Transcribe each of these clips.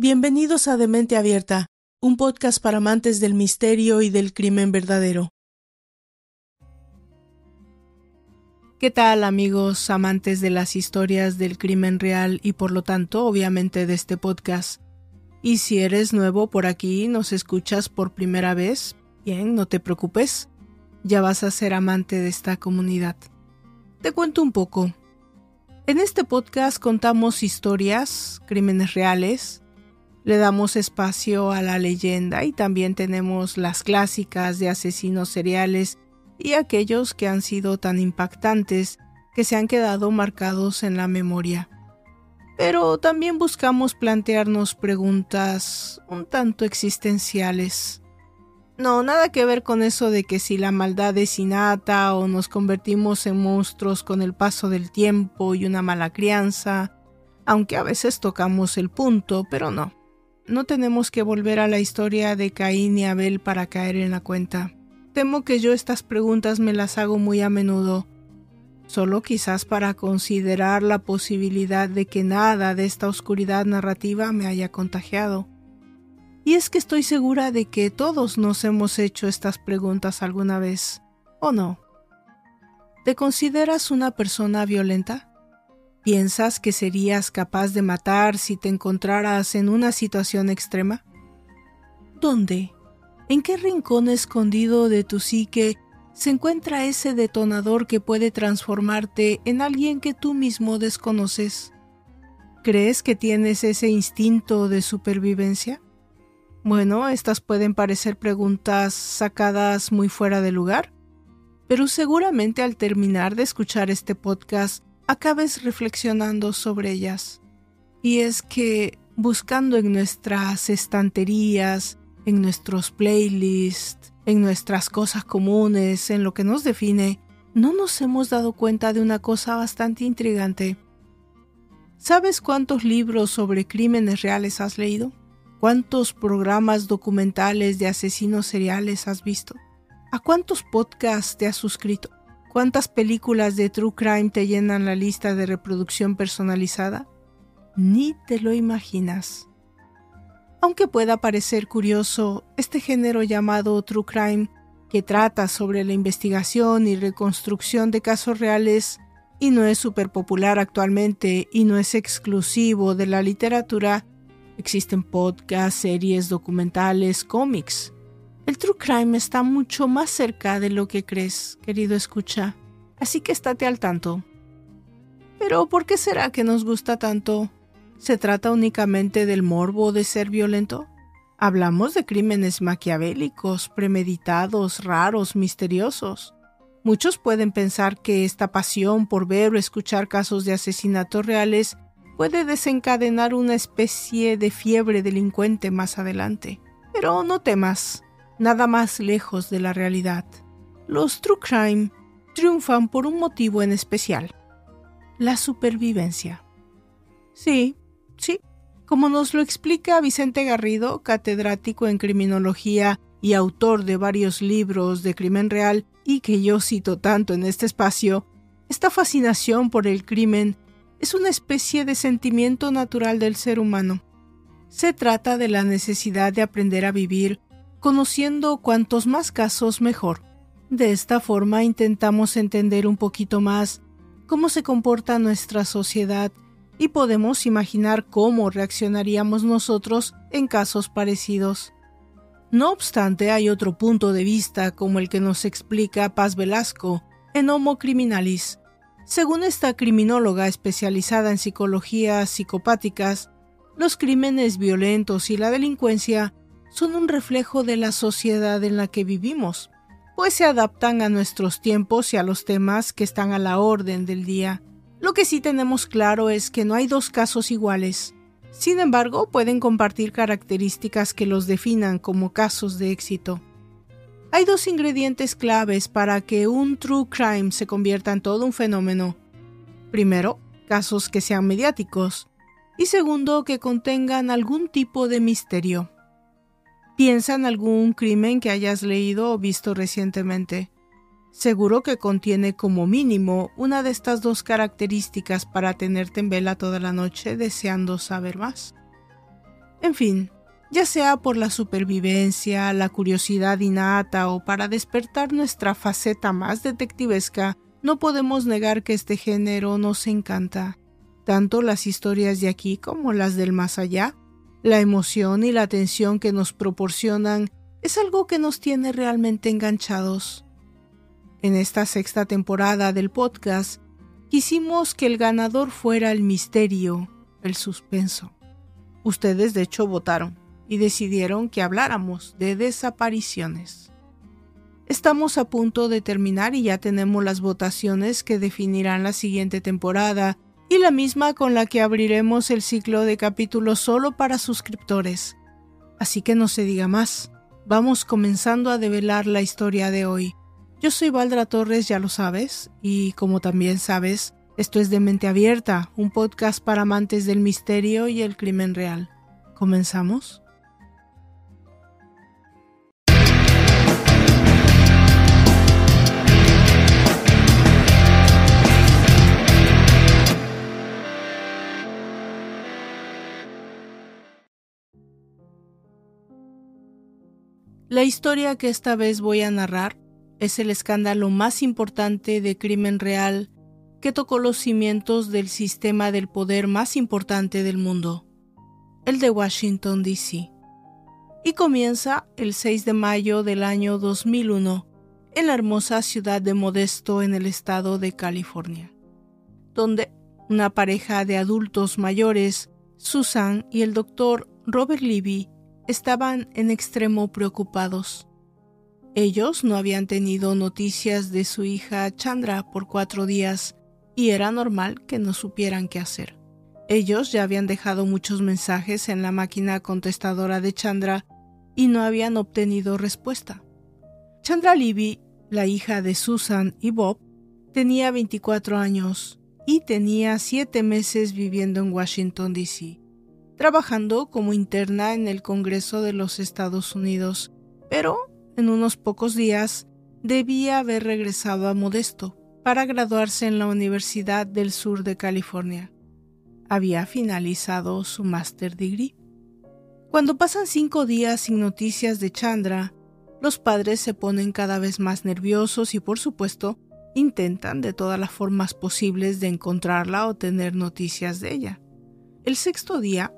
Bienvenidos a Demente Abierta, un podcast para amantes del misterio y del crimen verdadero. ¿Qué tal amigos amantes de las historias del crimen real y por lo tanto obviamente de este podcast? Y si eres nuevo por aquí, nos escuchas por primera vez, bien, no te preocupes, ya vas a ser amante de esta comunidad. Te cuento un poco. En este podcast contamos historias, crímenes reales, le damos espacio a la leyenda y también tenemos las clásicas de asesinos seriales y aquellos que han sido tan impactantes que se han quedado marcados en la memoria. Pero también buscamos plantearnos preguntas un tanto existenciales. No, nada que ver con eso de que si la maldad es innata o nos convertimos en monstruos con el paso del tiempo y una mala crianza, aunque a veces tocamos el punto, pero no no tenemos que volver a la historia de Caín y Abel para caer en la cuenta. Temo que yo estas preguntas me las hago muy a menudo, solo quizás para considerar la posibilidad de que nada de esta oscuridad narrativa me haya contagiado. Y es que estoy segura de que todos nos hemos hecho estas preguntas alguna vez, ¿o no? ¿Te consideras una persona violenta? ¿Piensas que serías capaz de matar si te encontraras en una situación extrema? ¿Dónde? ¿En qué rincón escondido de tu psique se encuentra ese detonador que puede transformarte en alguien que tú mismo desconoces? ¿Crees que tienes ese instinto de supervivencia? Bueno, estas pueden parecer preguntas sacadas muy fuera de lugar, pero seguramente al terminar de escuchar este podcast acabes reflexionando sobre ellas. Y es que buscando en nuestras estanterías, en nuestros playlists, en nuestras cosas comunes, en lo que nos define, no nos hemos dado cuenta de una cosa bastante intrigante. ¿Sabes cuántos libros sobre crímenes reales has leído? ¿Cuántos programas documentales de asesinos seriales has visto? ¿A cuántos podcasts te has suscrito? ¿Cuántas películas de True Crime te llenan la lista de reproducción personalizada? Ni te lo imaginas. Aunque pueda parecer curioso, este género llamado True Crime, que trata sobre la investigación y reconstrucción de casos reales, y no es súper popular actualmente y no es exclusivo de la literatura, existen podcasts, series, documentales, cómics, el true crime está mucho más cerca de lo que crees, querido escucha, así que estate al tanto. Pero ¿por qué será que nos gusta tanto? ¿Se trata únicamente del morbo de ser violento? Hablamos de crímenes maquiavélicos, premeditados, raros, misteriosos. Muchos pueden pensar que esta pasión por ver o escuchar casos de asesinatos reales puede desencadenar una especie de fiebre delincuente más adelante. Pero no temas, nada más lejos de la realidad. Los True Crime triunfan por un motivo en especial, la supervivencia. Sí, sí, como nos lo explica Vicente Garrido, catedrático en criminología y autor de varios libros de crimen real y que yo cito tanto en este espacio, esta fascinación por el crimen es una especie de sentimiento natural del ser humano. Se trata de la necesidad de aprender a vivir conociendo cuantos más casos mejor. De esta forma intentamos entender un poquito más cómo se comporta nuestra sociedad y podemos imaginar cómo reaccionaríamos nosotros en casos parecidos. No obstante, hay otro punto de vista como el que nos explica Paz Velasco en Homo Criminalis. Según esta criminóloga especializada en psicologías psicopáticas, los crímenes violentos y la delincuencia son un reflejo de la sociedad en la que vivimos, pues se adaptan a nuestros tiempos y a los temas que están a la orden del día. Lo que sí tenemos claro es que no hay dos casos iguales. Sin embargo, pueden compartir características que los definan como casos de éxito. Hay dos ingredientes claves para que un true crime se convierta en todo un fenómeno. Primero, casos que sean mediáticos. Y segundo, que contengan algún tipo de misterio. Piensa en algún crimen que hayas leído o visto recientemente. Seguro que contiene como mínimo una de estas dos características para tenerte en vela toda la noche deseando saber más. En fin, ya sea por la supervivencia, la curiosidad innata o para despertar nuestra faceta más detectivesca, no podemos negar que este género nos encanta. Tanto las historias de aquí como las del más allá, la emoción y la atención que nos proporcionan es algo que nos tiene realmente enganchados. En esta sexta temporada del podcast, quisimos que el ganador fuera el misterio, el suspenso. Ustedes de hecho votaron y decidieron que habláramos de desapariciones. Estamos a punto de terminar y ya tenemos las votaciones que definirán la siguiente temporada y la misma con la que abriremos el ciclo de capítulos solo para suscriptores. Así que no se diga más, vamos comenzando a develar la historia de hoy. Yo soy Valdra Torres, ya lo sabes, y como también sabes, esto es de Mente Abierta, un podcast para amantes del misterio y el crimen real. ¿Comenzamos? La historia que esta vez voy a narrar es el escándalo más importante de crimen real que tocó los cimientos del sistema del poder más importante del mundo, el de Washington, D.C. Y comienza el 6 de mayo del año 2001 en la hermosa ciudad de Modesto en el estado de California, donde una pareja de adultos mayores, Susan y el doctor Robert Levy, estaban en extremo preocupados. Ellos no habían tenido noticias de su hija Chandra por cuatro días y era normal que no supieran qué hacer. Ellos ya habían dejado muchos mensajes en la máquina contestadora de Chandra y no habían obtenido respuesta. Chandra Libby, la hija de Susan y Bob, tenía 24 años y tenía siete meses viviendo en Washington, D.C trabajando como interna en el Congreso de los Estados Unidos, pero en unos pocos días debía haber regresado a Modesto para graduarse en la Universidad del Sur de California. Había finalizado su Master Degree. Cuando pasan cinco días sin noticias de Chandra, los padres se ponen cada vez más nerviosos y por supuesto intentan de todas las formas posibles de encontrarla o tener noticias de ella. El sexto día,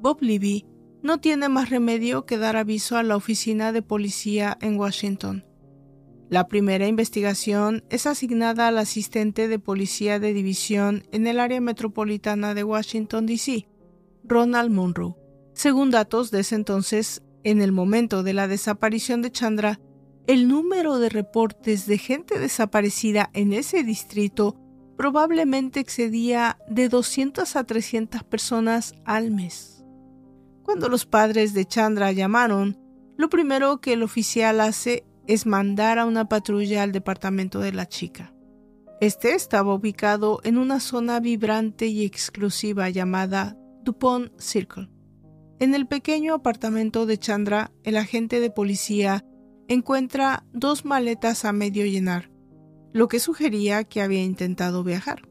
Bob Levy no tiene más remedio que dar aviso a la oficina de policía en Washington. La primera investigación es asignada al asistente de policía de división en el área metropolitana de Washington, D.C., Ronald Monroe. Según datos de ese entonces, en el momento de la desaparición de Chandra, el número de reportes de gente desaparecida en ese distrito probablemente excedía de 200 a 300 personas al mes. Cuando los padres de Chandra llamaron, lo primero que el oficial hace es mandar a una patrulla al departamento de la chica. Este estaba ubicado en una zona vibrante y exclusiva llamada Dupont Circle. En el pequeño apartamento de Chandra, el agente de policía encuentra dos maletas a medio llenar, lo que sugería que había intentado viajar.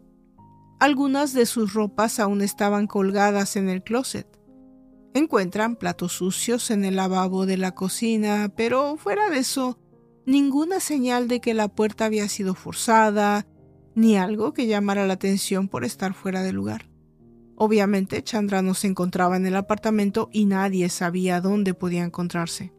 Algunas de sus ropas aún estaban colgadas en el closet. Encuentran platos sucios en el lavabo de la cocina, pero fuera de eso, ninguna señal de que la puerta había sido forzada, ni algo que llamara la atención por estar fuera de lugar. Obviamente, Chandra no se encontraba en el apartamento y nadie sabía dónde podía encontrarse.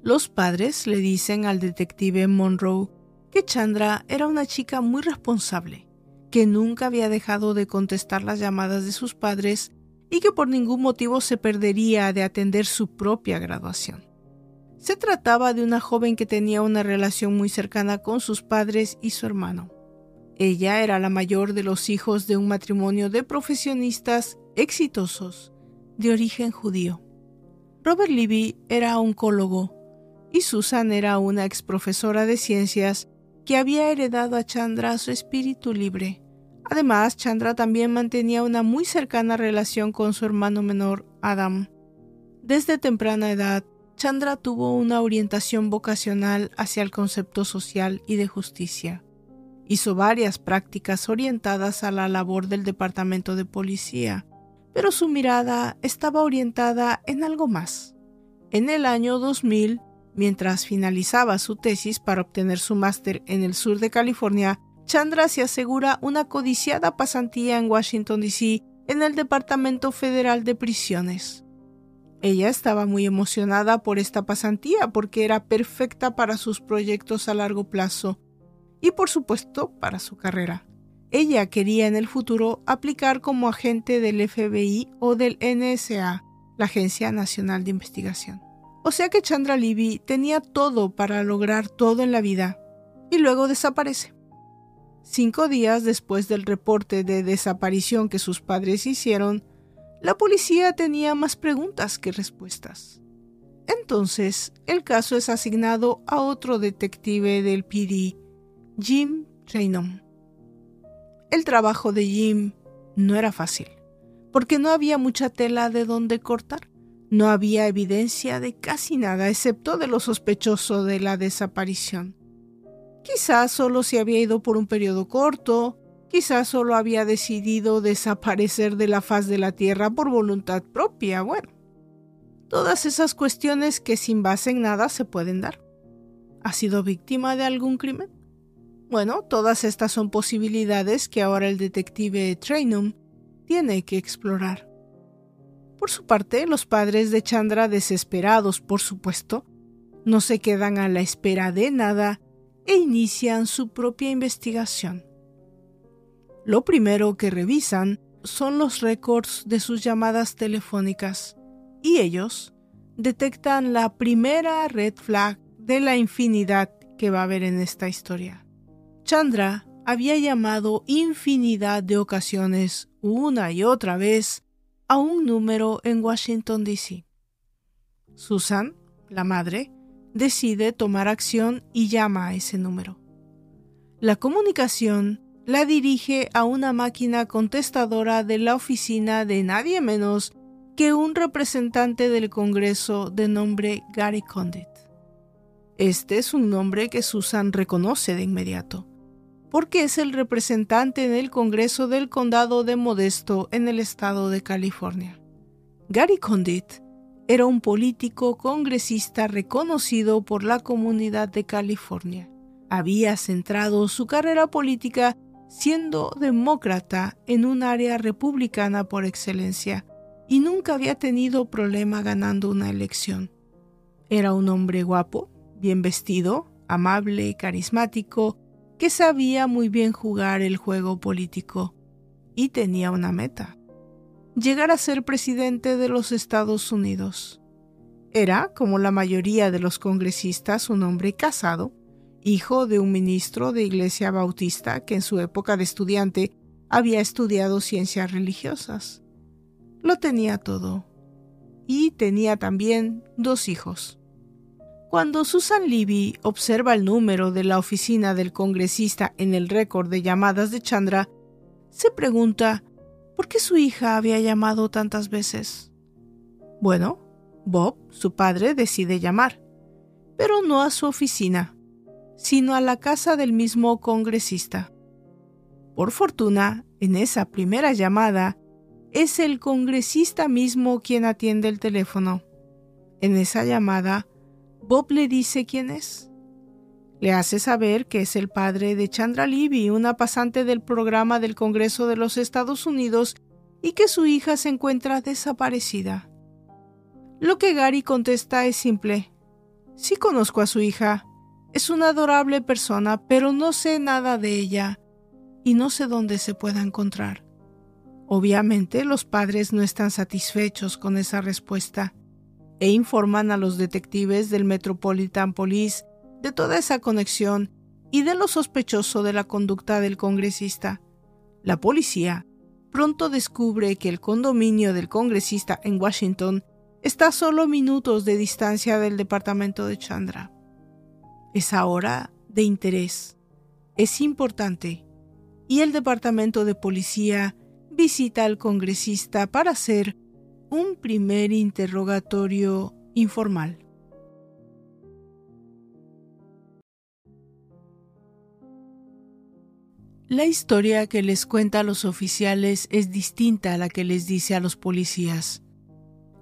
Los padres le dicen al detective Monroe que Chandra era una chica muy responsable, que nunca había dejado de contestar las llamadas de sus padres y que por ningún motivo se perdería de atender su propia graduación. Se trataba de una joven que tenía una relación muy cercana con sus padres y su hermano. Ella era la mayor de los hijos de un matrimonio de profesionistas exitosos de origen judío. Robert Levy era oncólogo y Susan era una ex profesora de ciencias que había heredado a Chandra su espíritu libre Además, Chandra también mantenía una muy cercana relación con su hermano menor, Adam. Desde temprana edad, Chandra tuvo una orientación vocacional hacia el concepto social y de justicia. Hizo varias prácticas orientadas a la labor del Departamento de Policía, pero su mirada estaba orientada en algo más. En el año 2000, mientras finalizaba su tesis para obtener su máster en el sur de California, Chandra se asegura una codiciada pasantía en Washington, D.C., en el Departamento Federal de Prisiones. Ella estaba muy emocionada por esta pasantía porque era perfecta para sus proyectos a largo plazo y por supuesto para su carrera. Ella quería en el futuro aplicar como agente del FBI o del NSA, la Agencia Nacional de Investigación. O sea que Chandra Libby tenía todo para lograr todo en la vida y luego desaparece. Cinco días después del reporte de desaparición que sus padres hicieron, la policía tenía más preguntas que respuestas. Entonces, el caso es asignado a otro detective del PD, Jim Raynom. El trabajo de Jim no era fácil, porque no había mucha tela de donde cortar. No había evidencia de casi nada, excepto de lo sospechoso de la desaparición. Quizás solo se había ido por un periodo corto, quizás solo había decidido desaparecer de la faz de la Tierra por voluntad propia, bueno. Todas esas cuestiones que sin base en nada se pueden dar. ¿Ha sido víctima de algún crimen? Bueno, todas estas son posibilidades que ahora el detective Trainum tiene que explorar. Por su parte, los padres de Chandra, desesperados por supuesto, no se quedan a la espera de nada e inician su propia investigación. Lo primero que revisan son los récords de sus llamadas telefónicas y ellos detectan la primera red flag de la infinidad que va a haber en esta historia. Chandra había llamado infinidad de ocasiones, una y otra vez, a un número en Washington, D.C. Susan, la madre, decide tomar acción y llama a ese número. La comunicación la dirige a una máquina contestadora de la oficina de nadie menos que un representante del Congreso de nombre Gary Condit. Este es un nombre que Susan reconoce de inmediato porque es el representante en el Congreso del Condado de Modesto en el estado de California. Gary Condit era un político congresista reconocido por la comunidad de California. Había centrado su carrera política siendo demócrata en un área republicana por excelencia y nunca había tenido problema ganando una elección. Era un hombre guapo, bien vestido, amable, carismático, que sabía muy bien jugar el juego político y tenía una meta, llegar a ser presidente de los Estados Unidos. Era, como la mayoría de los congresistas, un hombre casado, hijo de un ministro de Iglesia Bautista que en su época de estudiante había estudiado ciencias religiosas. Lo tenía todo. Y tenía también dos hijos. Cuando Susan Levy observa el número de la oficina del congresista en el récord de llamadas de Chandra, se pregunta por qué su hija había llamado tantas veces. Bueno, Bob, su padre, decide llamar, pero no a su oficina, sino a la casa del mismo congresista. Por fortuna, en esa primera llamada, es el congresista mismo quien atiende el teléfono. En esa llamada, Bob le dice quién es. Le hace saber que es el padre de Chandra Libby, una pasante del programa del Congreso de los Estados Unidos, y que su hija se encuentra desaparecida. Lo que Gary contesta es simple. Sí conozco a su hija. Es una adorable persona, pero no sé nada de ella y no sé dónde se pueda encontrar. Obviamente los padres no están satisfechos con esa respuesta e informan a los detectives del Metropolitan Police de toda esa conexión y de lo sospechoso de la conducta del congresista. La policía pronto descubre que el condominio del congresista en Washington está a solo minutos de distancia del departamento de Chandra. Es ahora de interés, es importante, y el departamento de policía visita al congresista para hacer un primer interrogatorio informal. La historia que les cuenta a los oficiales es distinta a la que les dice a los policías.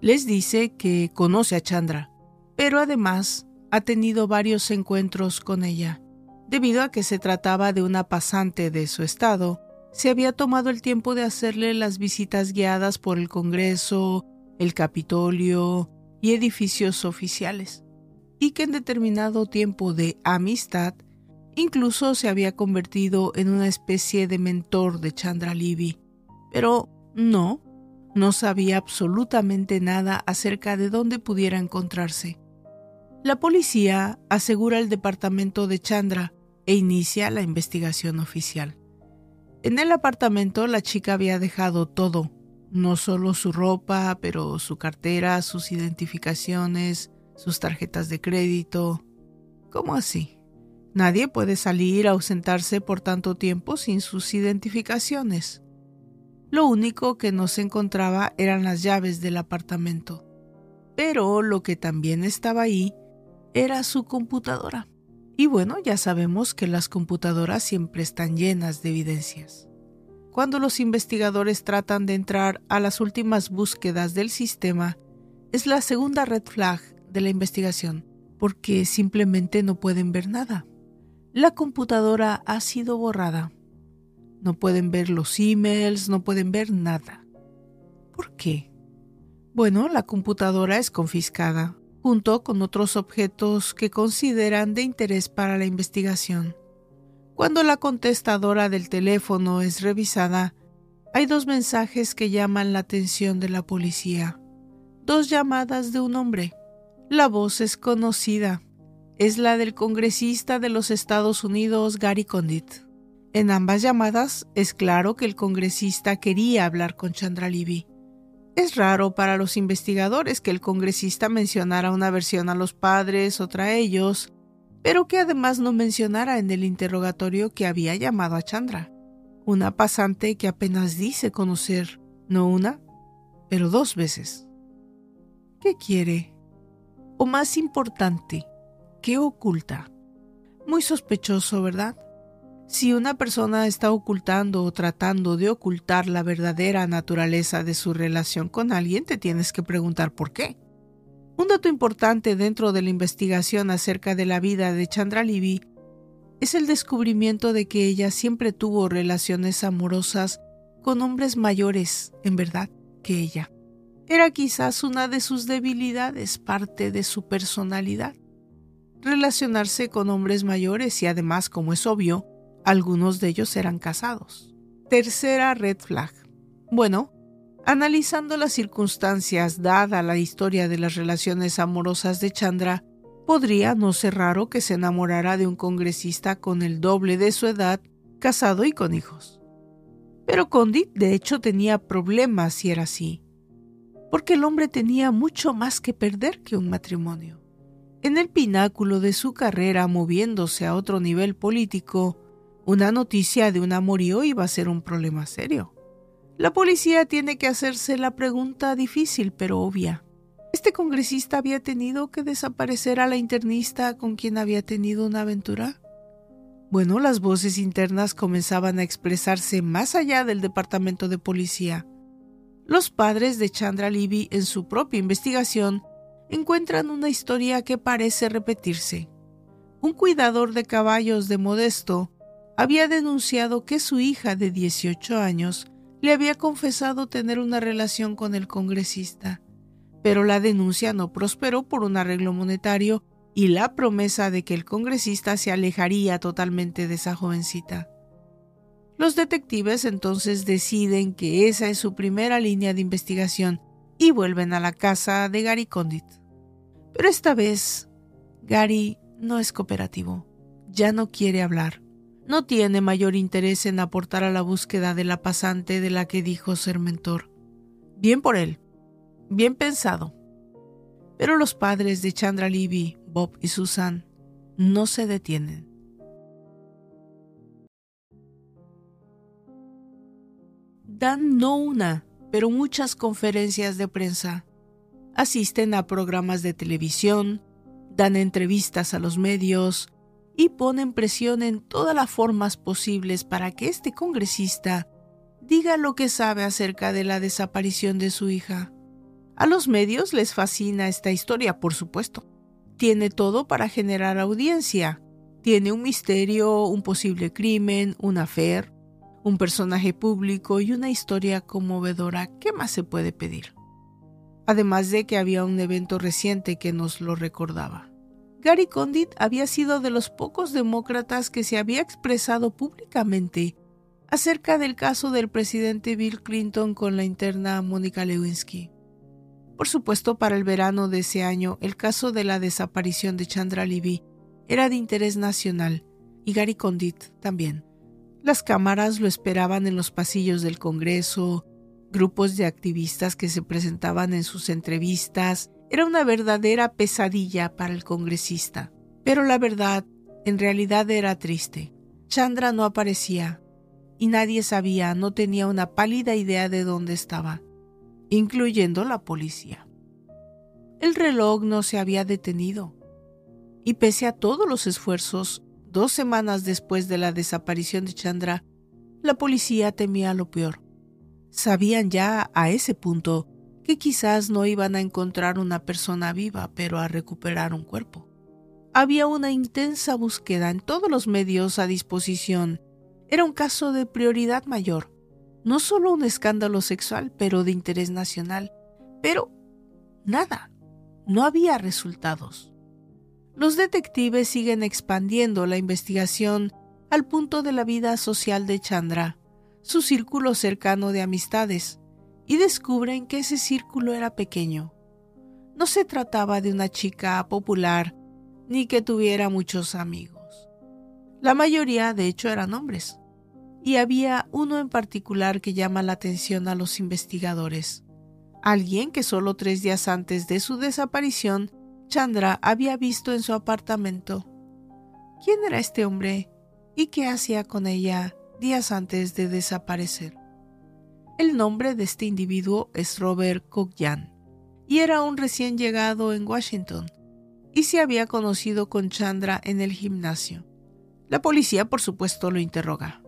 Les dice que conoce a Chandra, pero además ha tenido varios encuentros con ella. Debido a que se trataba de una pasante de su estado, se había tomado el tiempo de hacerle las visitas guiadas por el Congreso, el Capitolio y edificios oficiales, y que en determinado tiempo de amistad Incluso se había convertido en una especie de mentor de Chandra Libby. Pero no, no sabía absolutamente nada acerca de dónde pudiera encontrarse. La policía asegura el departamento de Chandra e inicia la investigación oficial. En el apartamento la chica había dejado todo, no solo su ropa, pero su cartera, sus identificaciones, sus tarjetas de crédito. ¿Cómo así? Nadie puede salir a ausentarse por tanto tiempo sin sus identificaciones. Lo único que no se encontraba eran las llaves del apartamento. Pero lo que también estaba ahí era su computadora. Y bueno, ya sabemos que las computadoras siempre están llenas de evidencias. Cuando los investigadores tratan de entrar a las últimas búsquedas del sistema, es la segunda red flag de la investigación, porque simplemente no pueden ver nada. La computadora ha sido borrada. No pueden ver los emails, no pueden ver nada. ¿Por qué? Bueno, la computadora es confiscada, junto con otros objetos que consideran de interés para la investigación. Cuando la contestadora del teléfono es revisada, hay dos mensajes que llaman la atención de la policía. Dos llamadas de un hombre. La voz es conocida es la del congresista de los Estados Unidos Gary Condit. En ambas llamadas es claro que el congresista quería hablar con Chandra Libby. Es raro para los investigadores que el congresista mencionara una versión a los padres, otra a ellos, pero que además no mencionara en el interrogatorio que había llamado a Chandra. Una pasante que apenas dice conocer, no una, pero dos veces. ¿Qué quiere? O más importante, ¿Qué oculta? Muy sospechoso, ¿verdad? Si una persona está ocultando o tratando de ocultar la verdadera naturaleza de su relación con alguien, te tienes que preguntar por qué. Un dato importante dentro de la investigación acerca de la vida de Chandra Libby es el descubrimiento de que ella siempre tuvo relaciones amorosas con hombres mayores, en verdad, que ella. Era quizás una de sus debilidades, parte de su personalidad relacionarse con hombres mayores y además, como es obvio, algunos de ellos eran casados. Tercera red flag. Bueno, analizando las circunstancias dada la historia de las relaciones amorosas de Chandra, podría no ser raro que se enamorara de un congresista con el doble de su edad, casado y con hijos. Pero Condit de hecho tenía problemas si era así, porque el hombre tenía mucho más que perder que un matrimonio. En el pináculo de su carrera, moviéndose a otro nivel político, una noticia de un amorío iba a ser un problema serio. La policía tiene que hacerse la pregunta difícil pero obvia. ¿Este congresista había tenido que desaparecer a la internista con quien había tenido una aventura? Bueno, las voces internas comenzaban a expresarse más allá del departamento de policía. Los padres de Chandra Libby en su propia investigación encuentran una historia que parece repetirse. Un cuidador de caballos de Modesto había denunciado que su hija de 18 años le había confesado tener una relación con el congresista, pero la denuncia no prosperó por un arreglo monetario y la promesa de que el congresista se alejaría totalmente de esa jovencita. Los detectives entonces deciden que esa es su primera línea de investigación y vuelven a la casa de Gary Condit. Pero esta vez, Gary no es cooperativo, ya no quiere hablar, no tiene mayor interés en aportar a la búsqueda de la pasante de la que dijo ser mentor. Bien por él, bien pensado. Pero los padres de Chandra Libby, Bob y Susan, no se detienen. Dan no una, pero muchas conferencias de prensa. Asisten a programas de televisión, dan entrevistas a los medios y ponen presión en todas las formas posibles para que este congresista diga lo que sabe acerca de la desaparición de su hija. A los medios les fascina esta historia, por supuesto. Tiene todo para generar audiencia. Tiene un misterio, un posible crimen, un afer, un personaje público y una historia conmovedora. ¿Qué más se puede pedir? Además de que había un evento reciente que nos lo recordaba. Gary Condit había sido de los pocos demócratas que se había expresado públicamente acerca del caso del presidente Bill Clinton con la interna Mónica Lewinsky. Por supuesto, para el verano de ese año, el caso de la desaparición de Chandra Levy era de interés nacional y Gary Condit también. Las cámaras lo esperaban en los pasillos del Congreso, grupos de activistas que se presentaban en sus entrevistas era una verdadera pesadilla para el congresista. Pero la verdad, en realidad era triste. Chandra no aparecía y nadie sabía, no tenía una pálida idea de dónde estaba, incluyendo la policía. El reloj no se había detenido y pese a todos los esfuerzos, dos semanas después de la desaparición de Chandra, la policía temía lo peor. Sabían ya a ese punto que quizás no iban a encontrar una persona viva, pero a recuperar un cuerpo. Había una intensa búsqueda en todos los medios a disposición. Era un caso de prioridad mayor, no solo un escándalo sexual, pero de interés nacional. Pero nada, no había resultados. Los detectives siguen expandiendo la investigación al punto de la vida social de Chandra, su círculo cercano de amistades, y descubren que ese círculo era pequeño. No se trataba de una chica popular ni que tuviera muchos amigos. La mayoría, de hecho, eran hombres. Y había uno en particular que llama la atención a los investigadores. Alguien que solo tres días antes de su desaparición, Chandra había visto en su apartamento. ¿Quién era este hombre y qué hacía con ella días antes de desaparecer? El nombre de este individuo es Robert Cookyan y era un recién llegado en Washington y se había conocido con Chandra en el gimnasio. La policía, por supuesto, lo interroga.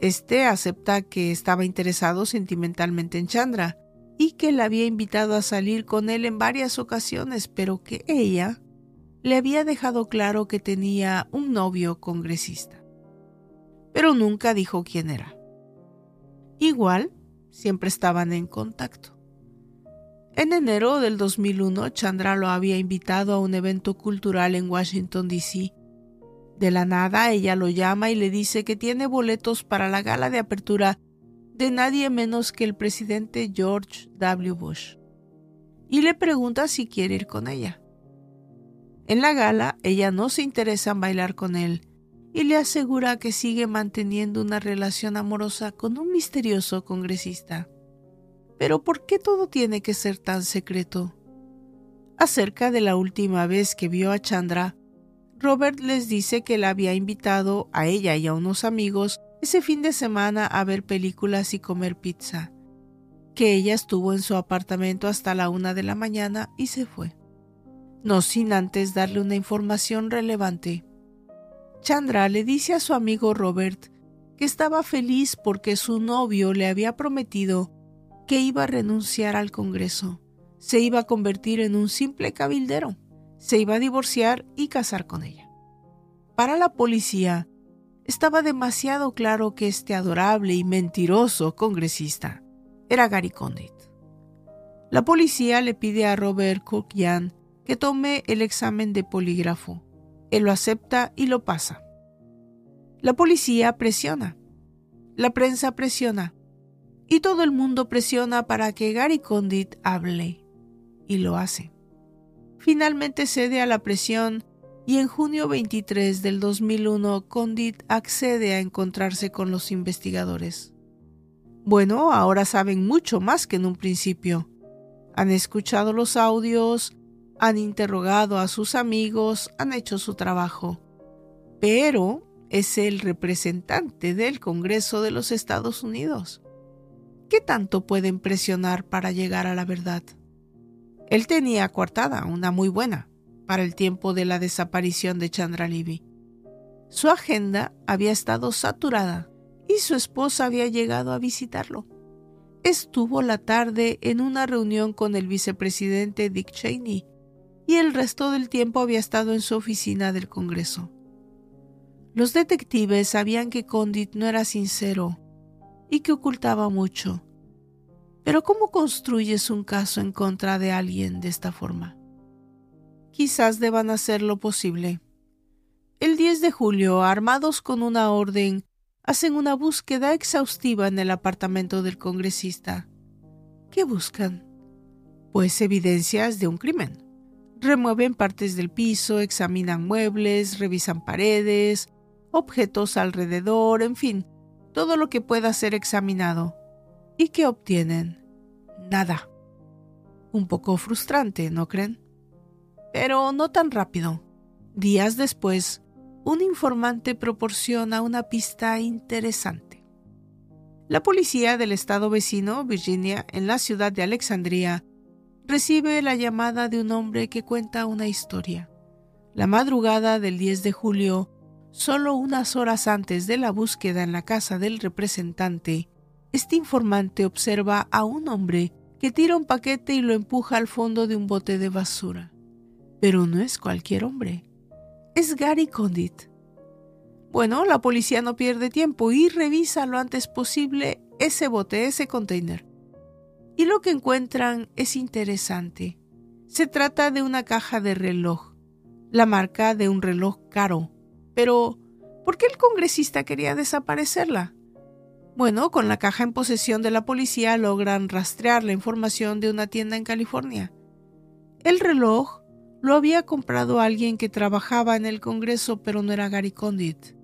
Este acepta que estaba interesado sentimentalmente en Chandra y que la había invitado a salir con él en varias ocasiones, pero que ella le había dejado claro que tenía un novio congresista. Pero nunca dijo quién era. Igual, siempre estaban en contacto. En enero del 2001, Chandra lo había invitado a un evento cultural en Washington, D.C. De la nada, ella lo llama y le dice que tiene boletos para la gala de apertura de nadie menos que el presidente George W. Bush. Y le pregunta si quiere ir con ella. En la gala, ella no se interesa en bailar con él, y le asegura que sigue manteniendo una relación amorosa con un misterioso congresista. Pero ¿por qué todo tiene que ser tan secreto? Acerca de la última vez que vio a Chandra, Robert les dice que la había invitado a ella y a unos amigos ese fin de semana a ver películas y comer pizza, que ella estuvo en su apartamento hasta la una de la mañana y se fue, no sin antes darle una información relevante. Chandra le dice a su amigo Robert que estaba feliz porque su novio le había prometido que iba a renunciar al Congreso, se iba a convertir en un simple cabildero, se iba a divorciar y casar con ella. Para la policía, estaba demasiado claro que este adorable y mentiroso congresista era Gary Condit. La policía le pide a Robert Cookyan que tome el examen de polígrafo él lo acepta y lo pasa. La policía presiona. La prensa presiona. Y todo el mundo presiona para que Gary Condit hable. Y lo hace. Finalmente cede a la presión y en junio 23 del 2001 Condit accede a encontrarse con los investigadores. Bueno, ahora saben mucho más que en un principio. Han escuchado los audios, han interrogado a sus amigos, han hecho su trabajo, pero es el representante del Congreso de los Estados Unidos. ¿Qué tanto pueden presionar para llegar a la verdad? Él tenía coartada, una muy buena, para el tiempo de la desaparición de Chandra Levy. Su agenda había estado saturada y su esposa había llegado a visitarlo. Estuvo la tarde en una reunión con el vicepresidente Dick Cheney y el resto del tiempo había estado en su oficina del Congreso. Los detectives sabían que Condit no era sincero y que ocultaba mucho. Pero ¿cómo construyes un caso en contra de alguien de esta forma? Quizás deban hacer lo posible. El 10 de julio, armados con una orden, hacen una búsqueda exhaustiva en el apartamento del congresista. ¿Qué buscan? Pues evidencias de un crimen. Remueven partes del piso, examinan muebles, revisan paredes, objetos alrededor, en fin, todo lo que pueda ser examinado. ¿Y qué obtienen? Nada. Un poco frustrante, ¿no creen? Pero no tan rápido. Días después, un informante proporciona una pista interesante. La policía del estado vecino, Virginia, en la ciudad de Alexandria, recibe la llamada de un hombre que cuenta una historia. La madrugada del 10 de julio, solo unas horas antes de la búsqueda en la casa del representante, este informante observa a un hombre que tira un paquete y lo empuja al fondo de un bote de basura. Pero no es cualquier hombre es Gary Condit. Bueno, la policía no pierde tiempo y revisa lo antes posible ese bote, ese container. Y lo que encuentran es interesante. Se trata de una caja de reloj, la marca de un reloj caro. Pero, ¿por qué el congresista quería desaparecerla? Bueno, con la caja en posesión de la policía logran rastrear la información de una tienda en California. El reloj lo había comprado alguien que trabajaba en el Congreso, pero no era Gary Condit.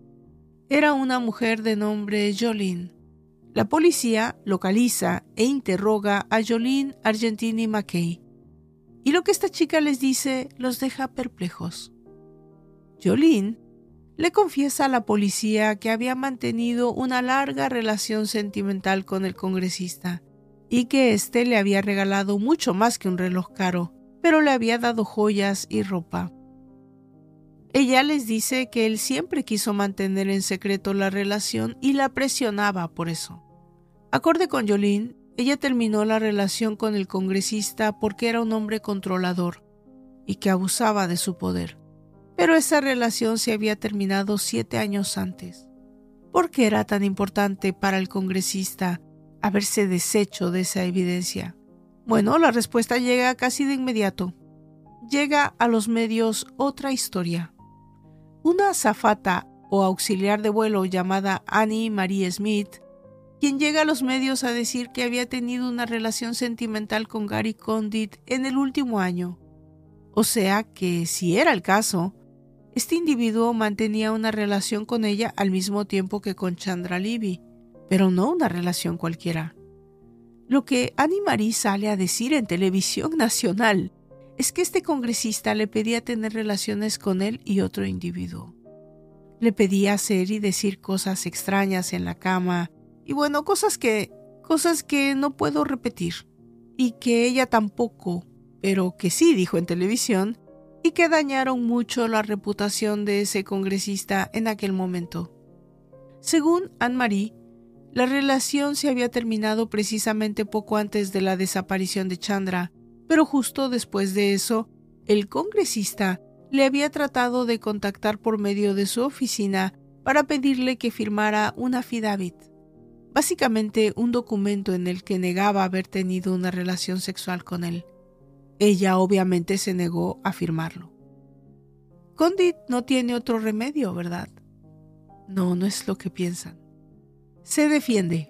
Era una mujer de nombre Jolene. La policía localiza e interroga a Jolene Argentini McKay. Y lo que esta chica les dice los deja perplejos. Jolene le confiesa a la policía que había mantenido una larga relación sentimental con el congresista y que éste le había regalado mucho más que un reloj caro pero le había dado joyas y ropa. Ella les dice que él siempre quiso mantener en secreto la relación y la presionaba por eso. Acorde con Jolene, ella terminó la relación con el congresista porque era un hombre controlador y que abusaba de su poder. Pero esa relación se había terminado siete años antes. ¿Por qué era tan importante para el congresista haberse deshecho de esa evidencia? Bueno, la respuesta llega casi de inmediato. Llega a los medios otra historia. Una azafata o auxiliar de vuelo llamada Annie Marie Smith, quien llega a los medios a decir que había tenido una relación sentimental con Gary Condit en el último año. O sea que, si era el caso, este individuo mantenía una relación con ella al mismo tiempo que con Chandra Libby, pero no una relación cualquiera. Lo que Annie Marie sale a decir en televisión nacional es que este congresista le pedía tener relaciones con él y otro individuo. Le pedía hacer y decir cosas extrañas en la cama y bueno, cosas que cosas que no puedo repetir y que ella tampoco, pero que sí dijo en televisión y que dañaron mucho la reputación de ese congresista en aquel momento. Según Anne-Marie, la relación se había terminado precisamente poco antes de la desaparición de Chandra, pero justo después de eso, el congresista le había tratado de contactar por medio de su oficina para pedirle que firmara un affidavit, básicamente un documento en el que negaba haber tenido una relación sexual con él. Ella obviamente se negó a firmarlo. Condit no tiene otro remedio, ¿verdad? No, no es lo que piensan se defiende.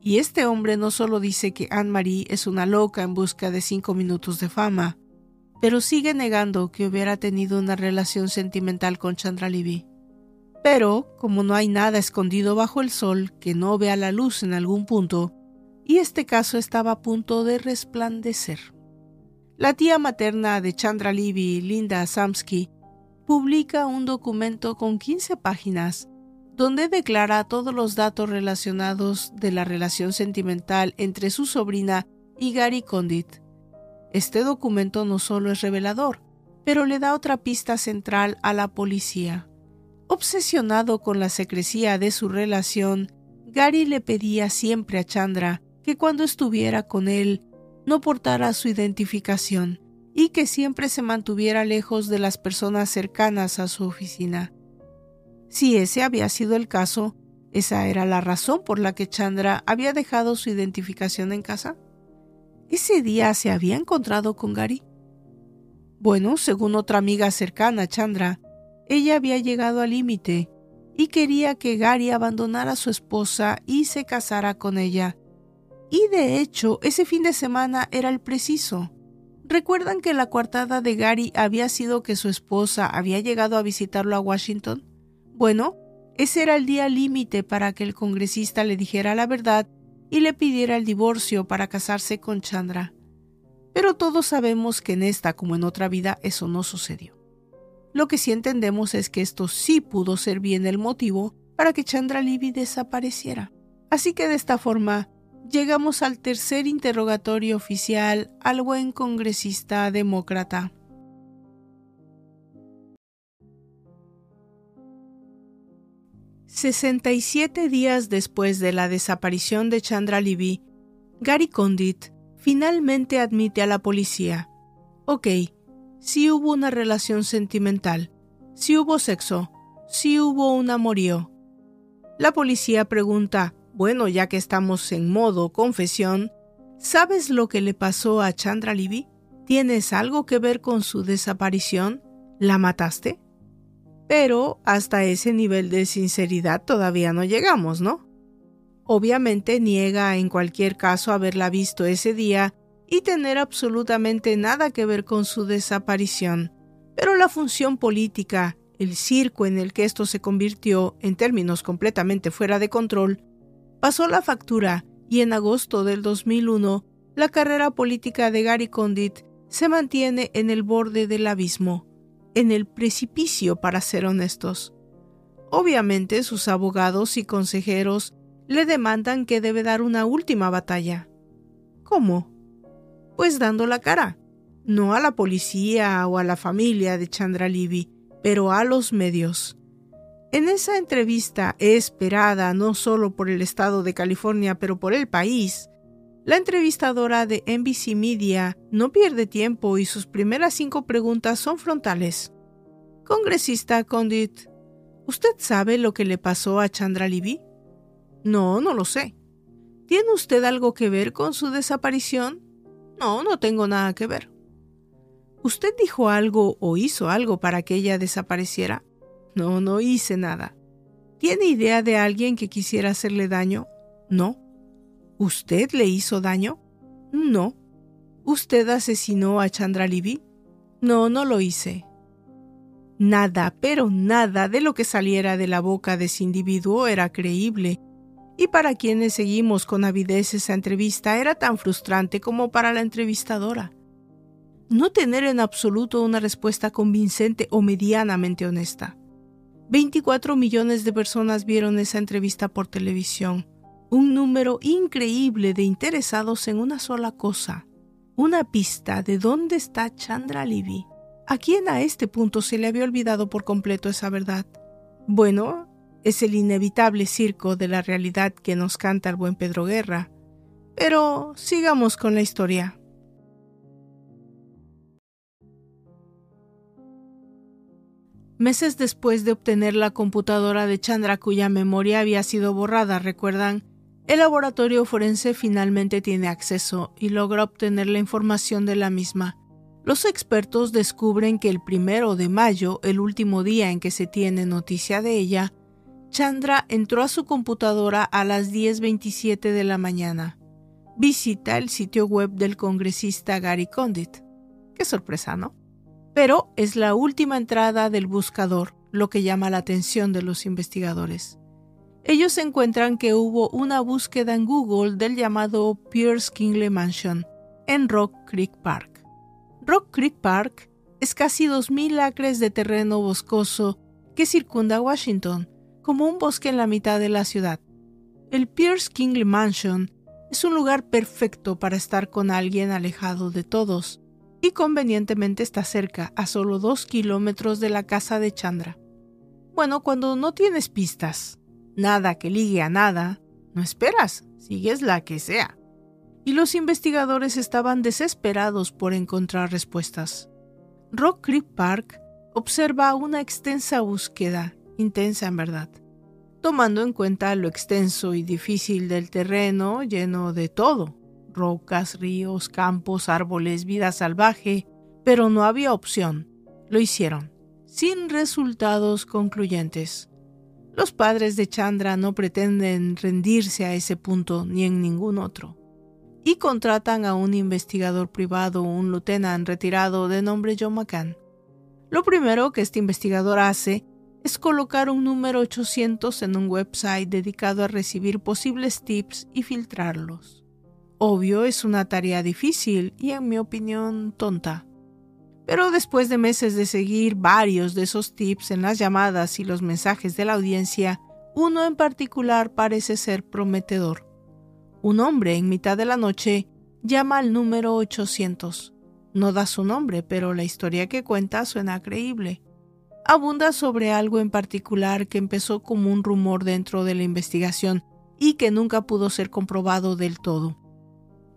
Y este hombre no solo dice que Anne-Marie es una loca en busca de cinco minutos de fama, pero sigue negando que hubiera tenido una relación sentimental con Chandra Libby. Pero, como no hay nada escondido bajo el sol que no vea la luz en algún punto, y este caso estaba a punto de resplandecer. La tía materna de Chandra Libby, Linda Samsky, publica un documento con 15 páginas donde declara todos los datos relacionados de la relación sentimental entre su sobrina y Gary Condit. Este documento no solo es revelador, pero le da otra pista central a la policía. Obsesionado con la secrecía de su relación, Gary le pedía siempre a Chandra que cuando estuviera con él no portara su identificación y que siempre se mantuviera lejos de las personas cercanas a su oficina. Si ese había sido el caso, esa era la razón por la que Chandra había dejado su identificación en casa. ¿Ese día se había encontrado con Gary? Bueno, según otra amiga cercana a Chandra, ella había llegado al límite y quería que Gary abandonara a su esposa y se casara con ella. Y de hecho, ese fin de semana era el preciso. ¿Recuerdan que la coartada de Gary había sido que su esposa había llegado a visitarlo a Washington? Bueno, ese era el día límite para que el congresista le dijera la verdad y le pidiera el divorcio para casarse con Chandra. Pero todos sabemos que en esta como en otra vida eso no sucedió. Lo que sí entendemos es que esto sí pudo ser bien el motivo para que Chandra Libby desapareciera. Así que de esta forma llegamos al tercer interrogatorio oficial al buen congresista demócrata. 67 días después de la desaparición de Chandra Libby, Gary Condit finalmente admite a la policía. Ok, si hubo una relación sentimental, si hubo sexo, si hubo un amorío. La policía pregunta, bueno, ya que estamos en modo confesión, ¿sabes lo que le pasó a Chandra Libby? ¿Tienes algo que ver con su desaparición? ¿La mataste? Pero hasta ese nivel de sinceridad todavía no llegamos, ¿no? Obviamente niega en cualquier caso haberla visto ese día y tener absolutamente nada que ver con su desaparición. Pero la función política, el circo en el que esto se convirtió en términos completamente fuera de control, pasó la factura y en agosto del 2001 la carrera política de Gary Condit se mantiene en el borde del abismo en el precipicio, para ser honestos. Obviamente sus abogados y consejeros le demandan que debe dar una última batalla. ¿Cómo? Pues dando la cara, no a la policía o a la familia de Chandra Libby, pero a los medios. En esa entrevista esperada no solo por el estado de California, pero por el país, la entrevistadora de NBC Media no pierde tiempo y sus primeras cinco preguntas son frontales. Congresista Condit, ¿usted sabe lo que le pasó a Chandra Libby? No, no lo sé. ¿Tiene usted algo que ver con su desaparición? No, no tengo nada que ver. ¿Usted dijo algo o hizo algo para que ella desapareciera? No, no hice nada. ¿Tiene idea de alguien que quisiera hacerle daño? No. ¿Usted le hizo daño? No. ¿Usted asesinó a Chandra Libby? No, no lo hice. Nada, pero nada de lo que saliera de la boca de ese individuo era creíble, y para quienes seguimos con avidez esa entrevista era tan frustrante como para la entrevistadora. No tener en absoluto una respuesta convincente o medianamente honesta. 24 millones de personas vieron esa entrevista por televisión un número increíble de interesados en una sola cosa, una pista de dónde está Chandra Libby. ¿A quién a este punto se le había olvidado por completo esa verdad? Bueno, es el inevitable circo de la realidad que nos canta el buen Pedro Guerra. Pero sigamos con la historia. Meses después de obtener la computadora de Chandra cuya memoria había sido borrada, recuerdan, el laboratorio forense finalmente tiene acceso y logra obtener la información de la misma. Los expertos descubren que el primero de mayo, el último día en que se tiene noticia de ella, Chandra entró a su computadora a las 10.27 de la mañana. Visita el sitio web del congresista Gary Condit. Qué sorpresa, ¿no? Pero es la última entrada del buscador, lo que llama la atención de los investigadores ellos encuentran que hubo una búsqueda en Google del llamado Pierce Kingley Mansion en Rock Creek Park. Rock Creek Park es casi 2.000 acres de terreno boscoso que circunda Washington, como un bosque en la mitad de la ciudad. El Pierce Kingley Mansion es un lugar perfecto para estar con alguien alejado de todos, y convenientemente está cerca, a solo dos kilómetros de la casa de Chandra. Bueno, cuando no tienes pistas, nada que ligue a nada, no esperas, sigues la que sea. Y los investigadores estaban desesperados por encontrar respuestas. Rock Creek Park observa una extensa búsqueda, intensa en verdad, tomando en cuenta lo extenso y difícil del terreno lleno de todo, rocas, ríos, campos, árboles, vida salvaje, pero no había opción. Lo hicieron, sin resultados concluyentes. Los padres de Chandra no pretenden rendirse a ese punto ni en ningún otro. Y contratan a un investigador privado, un lieutenant retirado de nombre John McCann. Lo primero que este investigador hace es colocar un número 800 en un website dedicado a recibir posibles tips y filtrarlos. Obvio es una tarea difícil y en mi opinión tonta. Pero después de meses de seguir varios de esos tips en las llamadas y los mensajes de la audiencia, uno en particular parece ser prometedor. Un hombre en mitad de la noche llama al número 800. No da su nombre, pero la historia que cuenta suena creíble. Abunda sobre algo en particular que empezó como un rumor dentro de la investigación y que nunca pudo ser comprobado del todo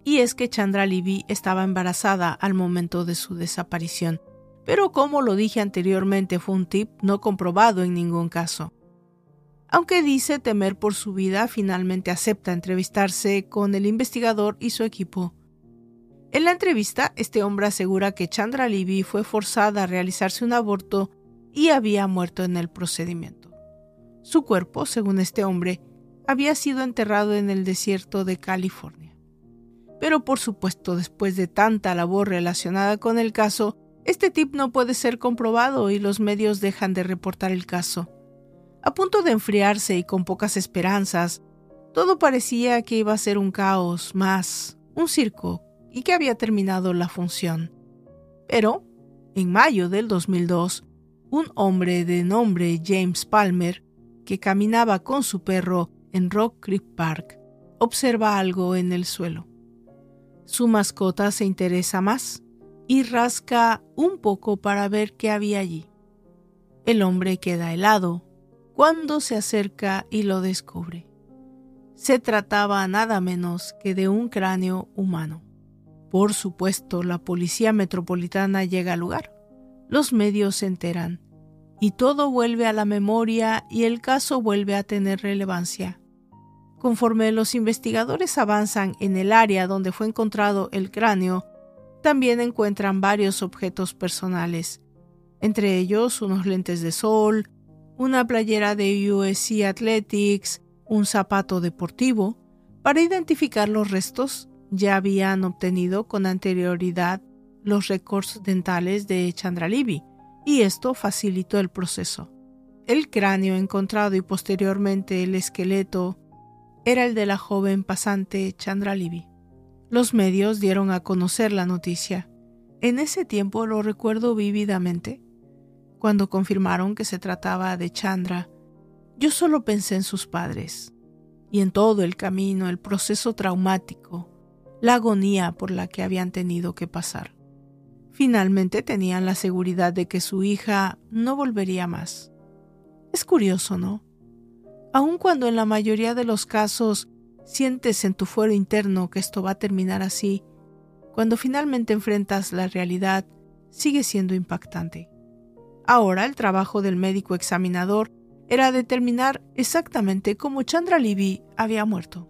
y es que Chandra Libby estaba embarazada al momento de su desaparición. Pero como lo dije anteriormente, fue un tip no comprobado en ningún caso. Aunque dice temer por su vida, finalmente acepta entrevistarse con el investigador y su equipo. En la entrevista, este hombre asegura que Chandra Libby fue forzada a realizarse un aborto y había muerto en el procedimiento. Su cuerpo, según este hombre, había sido enterrado en el desierto de California. Pero por supuesto, después de tanta labor relacionada con el caso, este tip no puede ser comprobado y los medios dejan de reportar el caso. A punto de enfriarse y con pocas esperanzas, todo parecía que iba a ser un caos más, un circo, y que había terminado la función. Pero, en mayo del 2002, un hombre de nombre James Palmer, que caminaba con su perro en Rock Creek Park, observa algo en el suelo. Su mascota se interesa más y rasca un poco para ver qué había allí. El hombre queda helado cuando se acerca y lo descubre. Se trataba nada menos que de un cráneo humano. Por supuesto, la policía metropolitana llega al lugar. Los medios se enteran y todo vuelve a la memoria y el caso vuelve a tener relevancia. Conforme los investigadores avanzan en el área donde fue encontrado el cráneo, también encuentran varios objetos personales, entre ellos unos lentes de sol, una playera de USC Athletics, un zapato deportivo. Para identificar los restos, ya habían obtenido con anterioridad los récords dentales de Chandralibby, y esto facilitó el proceso. El cráneo encontrado y posteriormente el esqueleto era el de la joven pasante Chandra Libby. Los medios dieron a conocer la noticia. En ese tiempo lo recuerdo vívidamente. Cuando confirmaron que se trataba de Chandra, yo solo pensé en sus padres y en todo el camino, el proceso traumático, la agonía por la que habían tenido que pasar. Finalmente tenían la seguridad de que su hija no volvería más. Es curioso, ¿no? Aun cuando en la mayoría de los casos sientes en tu fuero interno que esto va a terminar así, cuando finalmente enfrentas la realidad, sigue siendo impactante. Ahora el trabajo del médico examinador era determinar exactamente cómo Chandra Libby había muerto.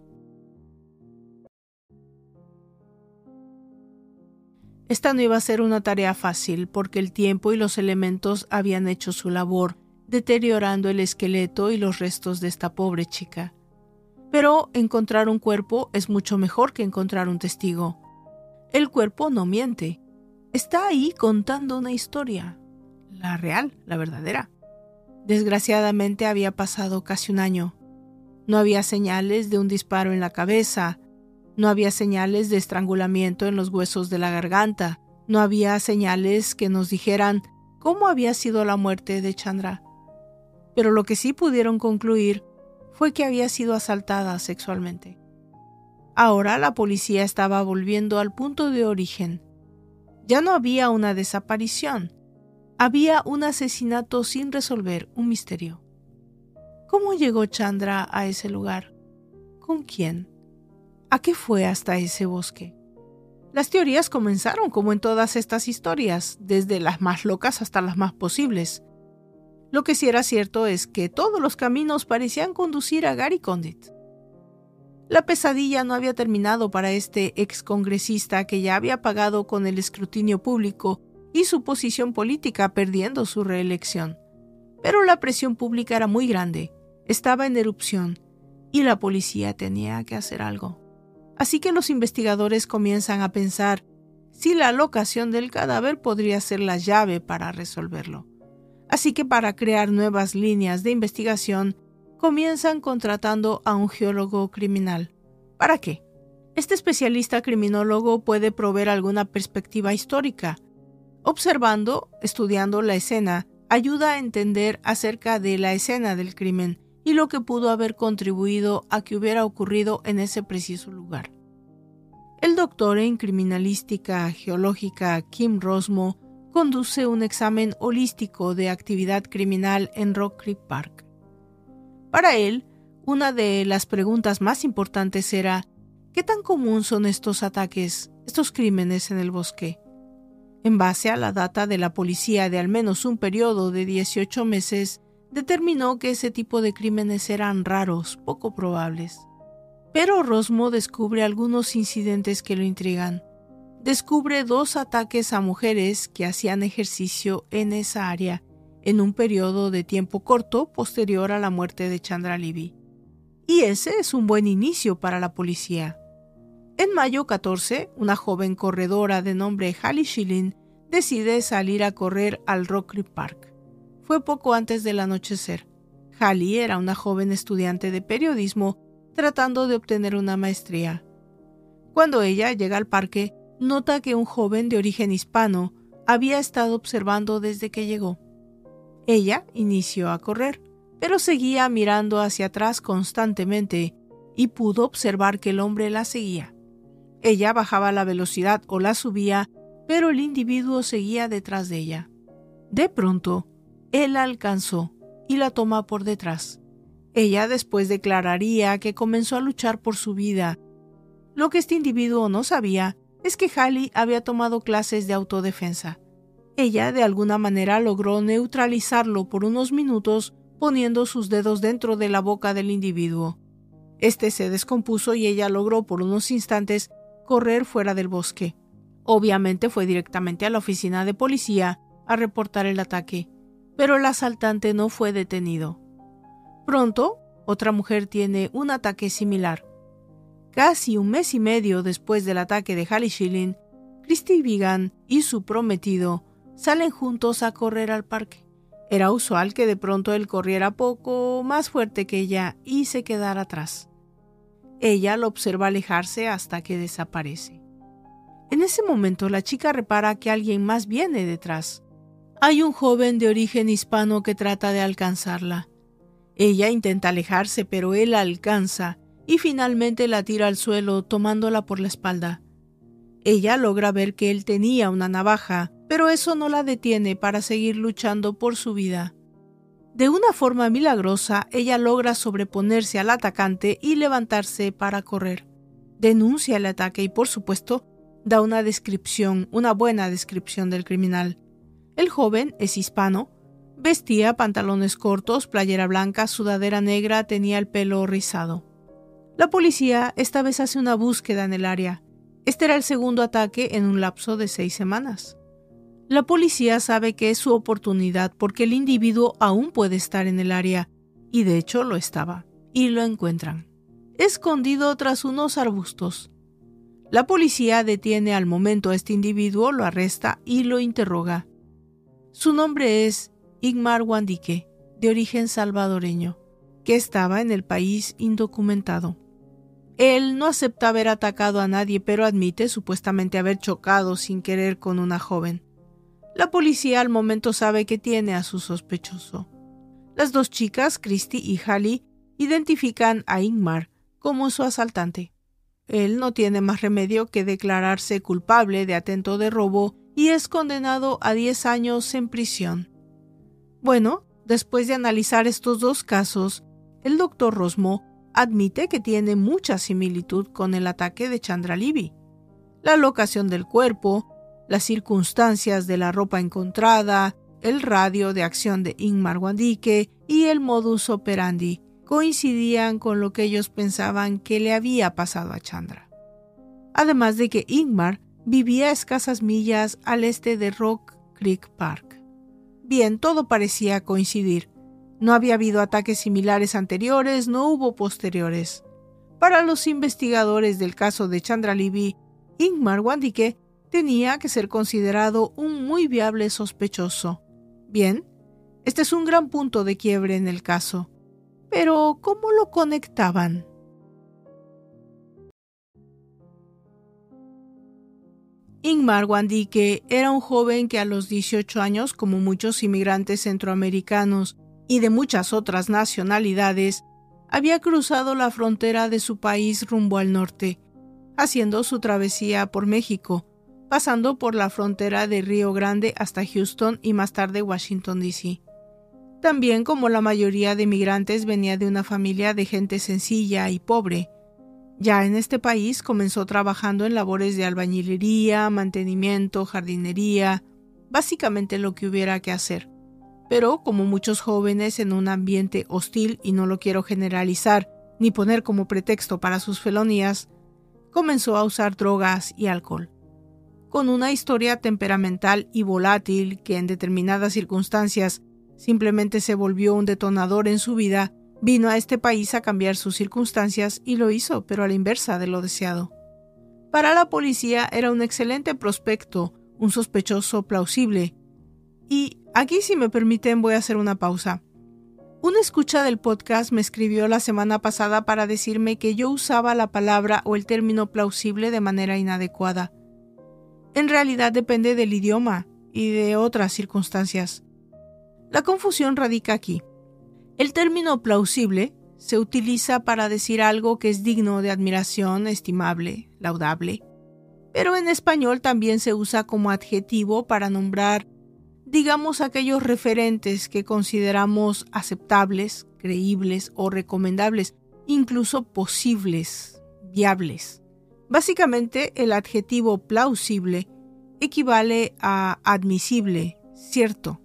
Esta no iba a ser una tarea fácil porque el tiempo y los elementos habían hecho su labor deteriorando el esqueleto y los restos de esta pobre chica. Pero encontrar un cuerpo es mucho mejor que encontrar un testigo. El cuerpo no miente. Está ahí contando una historia. La real, la verdadera. Desgraciadamente había pasado casi un año. No había señales de un disparo en la cabeza. No había señales de estrangulamiento en los huesos de la garganta. No había señales que nos dijeran cómo había sido la muerte de Chandra pero lo que sí pudieron concluir fue que había sido asaltada sexualmente. Ahora la policía estaba volviendo al punto de origen. Ya no había una desaparición, había un asesinato sin resolver, un misterio. ¿Cómo llegó Chandra a ese lugar? ¿Con quién? ¿A qué fue hasta ese bosque? Las teorías comenzaron como en todas estas historias, desde las más locas hasta las más posibles. Lo que sí era cierto es que todos los caminos parecían conducir a Gary Condit. La pesadilla no había terminado para este excongresista que ya había pagado con el escrutinio público y su posición política perdiendo su reelección. Pero la presión pública era muy grande estaba en erupción y la policía tenía que hacer algo. Así que los investigadores comienzan a pensar si la locación del cadáver podría ser la llave para resolverlo. Así que para crear nuevas líneas de investigación, comienzan contratando a un geólogo criminal. ¿Para qué? Este especialista criminólogo puede proveer alguna perspectiva histórica. Observando, estudiando la escena, ayuda a entender acerca de la escena del crimen y lo que pudo haber contribuido a que hubiera ocurrido en ese preciso lugar. El doctor en criminalística geológica Kim Rosmo conduce un examen holístico de actividad criminal en Rock Creek Park. Para él, una de las preguntas más importantes era ¿qué tan común son estos ataques, estos crímenes en el bosque? En base a la data de la policía de al menos un periodo de 18 meses, determinó que ese tipo de crímenes eran raros, poco probables. Pero Rosmo descubre algunos incidentes que lo intrigan. Descubre dos ataques a mujeres que hacían ejercicio en esa área en un periodo de tiempo corto posterior a la muerte de Chandra Libby. Y ese es un buen inicio para la policía. En mayo 14, una joven corredora de nombre Hallie Schilling decide salir a correr al Rock Park. Fue poco antes del anochecer. Hallie era una joven estudiante de periodismo tratando de obtener una maestría. Cuando ella llega al parque, nota que un joven de origen hispano había estado observando desde que llegó. Ella inició a correr, pero seguía mirando hacia atrás constantemente y pudo observar que el hombre la seguía. Ella bajaba la velocidad o la subía, pero el individuo seguía detrás de ella. De pronto, él la alcanzó y la toma por detrás. Ella después declararía que comenzó a luchar por su vida. Lo que este individuo no sabía es que Hallie había tomado clases de autodefensa. Ella de alguna manera logró neutralizarlo por unos minutos poniendo sus dedos dentro de la boca del individuo. Este se descompuso y ella logró por unos instantes correr fuera del bosque. Obviamente fue directamente a la oficina de policía a reportar el ataque pero el asaltante no fue detenido. Pronto, otra mujer tiene un ataque similar. Casi un mes y medio después del ataque de Hallie Schilling, Christy Vigan y su prometido salen juntos a correr al parque. Era usual que de pronto él corriera poco más fuerte que ella y se quedara atrás. Ella lo observa alejarse hasta que desaparece. En ese momento la chica repara que alguien más viene detrás. Hay un joven de origen hispano que trata de alcanzarla. Ella intenta alejarse, pero él alcanza y finalmente la tira al suelo tomándola por la espalda. Ella logra ver que él tenía una navaja, pero eso no la detiene para seguir luchando por su vida. De una forma milagrosa, ella logra sobreponerse al atacante y levantarse para correr. Denuncia el ataque y, por supuesto, da una descripción, una buena descripción del criminal. El joven es hispano, vestía pantalones cortos, playera blanca, sudadera negra, tenía el pelo rizado. La policía esta vez hace una búsqueda en el área. Este era el segundo ataque en un lapso de seis semanas. La policía sabe que es su oportunidad porque el individuo aún puede estar en el área, y de hecho lo estaba, y lo encuentran. Escondido tras unos arbustos. La policía detiene al momento a este individuo, lo arresta y lo interroga. Su nombre es Igmar Wandique, de origen salvadoreño, que estaba en el país indocumentado. Él no acepta haber atacado a nadie, pero admite supuestamente haber chocado sin querer con una joven. La policía al momento sabe que tiene a su sospechoso. Las dos chicas, Christy y Hallie, identifican a Ingmar como su asaltante. Él no tiene más remedio que declararse culpable de atento de robo y es condenado a 10 años en prisión. Bueno, después de analizar estos dos casos, el doctor Rosmo admite que tiene mucha similitud con el ataque de Chandralibi. La locación del cuerpo, las circunstancias de la ropa encontrada, el radio de acción de Ingmar Wandike y el modus operandi coincidían con lo que ellos pensaban que le había pasado a Chandra. Además de que Ingmar vivía a escasas millas al este de Rock Creek Park. Bien, todo parecía coincidir. No había habido ataques similares anteriores, no hubo posteriores. Para los investigadores del caso de Chandra Libby, Ingmar Wandike tenía que ser considerado un muy viable sospechoso. Bien, este es un gran punto de quiebre en el caso. Pero, ¿cómo lo conectaban? Ingmar Wandike era un joven que a los 18 años, como muchos inmigrantes centroamericanos y de muchas otras nacionalidades, había cruzado la frontera de su país rumbo al norte, haciendo su travesía por México, pasando por la frontera de Río Grande hasta Houston y más tarde Washington, D.C. También como la mayoría de migrantes venía de una familia de gente sencilla y pobre, ya en este país comenzó trabajando en labores de albañilería, mantenimiento, jardinería, básicamente lo que hubiera que hacer. Pero como muchos jóvenes en un ambiente hostil, y no lo quiero generalizar ni poner como pretexto para sus felonías, comenzó a usar drogas y alcohol. Con una historia temperamental y volátil que en determinadas circunstancias simplemente se volvió un detonador en su vida, Vino a este país a cambiar sus circunstancias y lo hizo, pero a la inversa de lo deseado. Para la policía era un excelente prospecto, un sospechoso plausible. Y aquí, si me permiten, voy a hacer una pausa. Una escucha del podcast me escribió la semana pasada para decirme que yo usaba la palabra o el término plausible de manera inadecuada. En realidad depende del idioma y de otras circunstancias. La confusión radica aquí. El término plausible se utiliza para decir algo que es digno de admiración, estimable, laudable, pero en español también se usa como adjetivo para nombrar, digamos, aquellos referentes que consideramos aceptables, creíbles o recomendables, incluso posibles, viables. Básicamente, el adjetivo plausible equivale a admisible, cierto,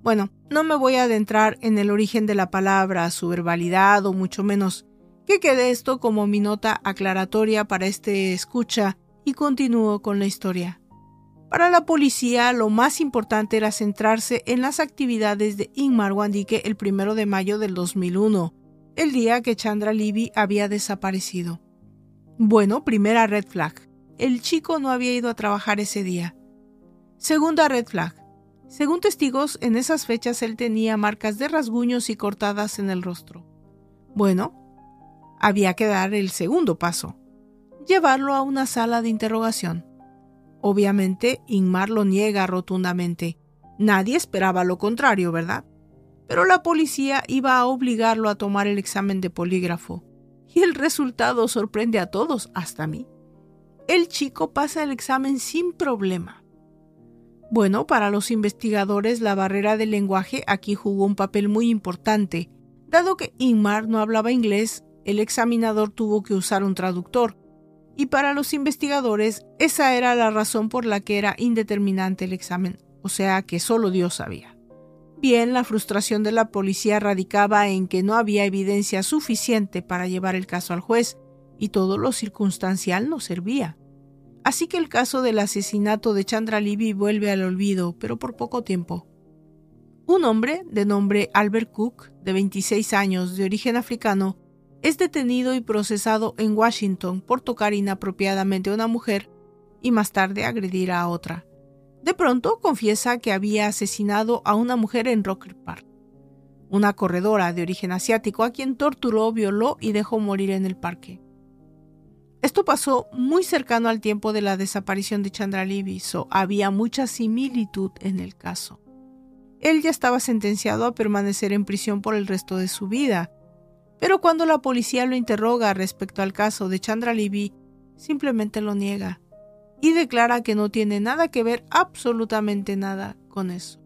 bueno, no me voy a adentrar en el origen de la palabra, su verbalidad o mucho menos. Que quede esto como mi nota aclaratoria para este escucha y continúo con la historia. Para la policía, lo más importante era centrarse en las actividades de Ingmar Wandike el primero de mayo del 2001, el día que Chandra Libby había desaparecido. Bueno, primera red flag. El chico no había ido a trabajar ese día. Segunda red flag. Según testigos, en esas fechas él tenía marcas de rasguños y cortadas en el rostro. Bueno, había que dar el segundo paso, llevarlo a una sala de interrogación. Obviamente, Ingmar lo niega rotundamente. Nadie esperaba lo contrario, ¿verdad? Pero la policía iba a obligarlo a tomar el examen de polígrafo. Y el resultado sorprende a todos, hasta a mí. El chico pasa el examen sin problema. Bueno, para los investigadores la barrera del lenguaje aquí jugó un papel muy importante. Dado que Ingmar no hablaba inglés, el examinador tuvo que usar un traductor. Y para los investigadores esa era la razón por la que era indeterminante el examen, o sea que solo Dios sabía. Bien, la frustración de la policía radicaba en que no había evidencia suficiente para llevar el caso al juez, y todo lo circunstancial no servía. Así que el caso del asesinato de Chandra Libby vuelve al olvido, pero por poco tiempo. Un hombre, de nombre Albert Cook, de 26 años, de origen africano, es detenido y procesado en Washington por tocar inapropiadamente a una mujer y más tarde agredir a otra. De pronto confiesa que había asesinado a una mujer en Rocker Park, una corredora de origen asiático a quien torturó, violó y dejó morir en el parque. Esto pasó muy cercano al tiempo de la desaparición de Chandra so había mucha similitud en el caso. Él ya estaba sentenciado a permanecer en prisión por el resto de su vida, pero cuando la policía lo interroga respecto al caso de Chandra Libby, simplemente lo niega y declara que no tiene nada que ver, absolutamente nada, con eso.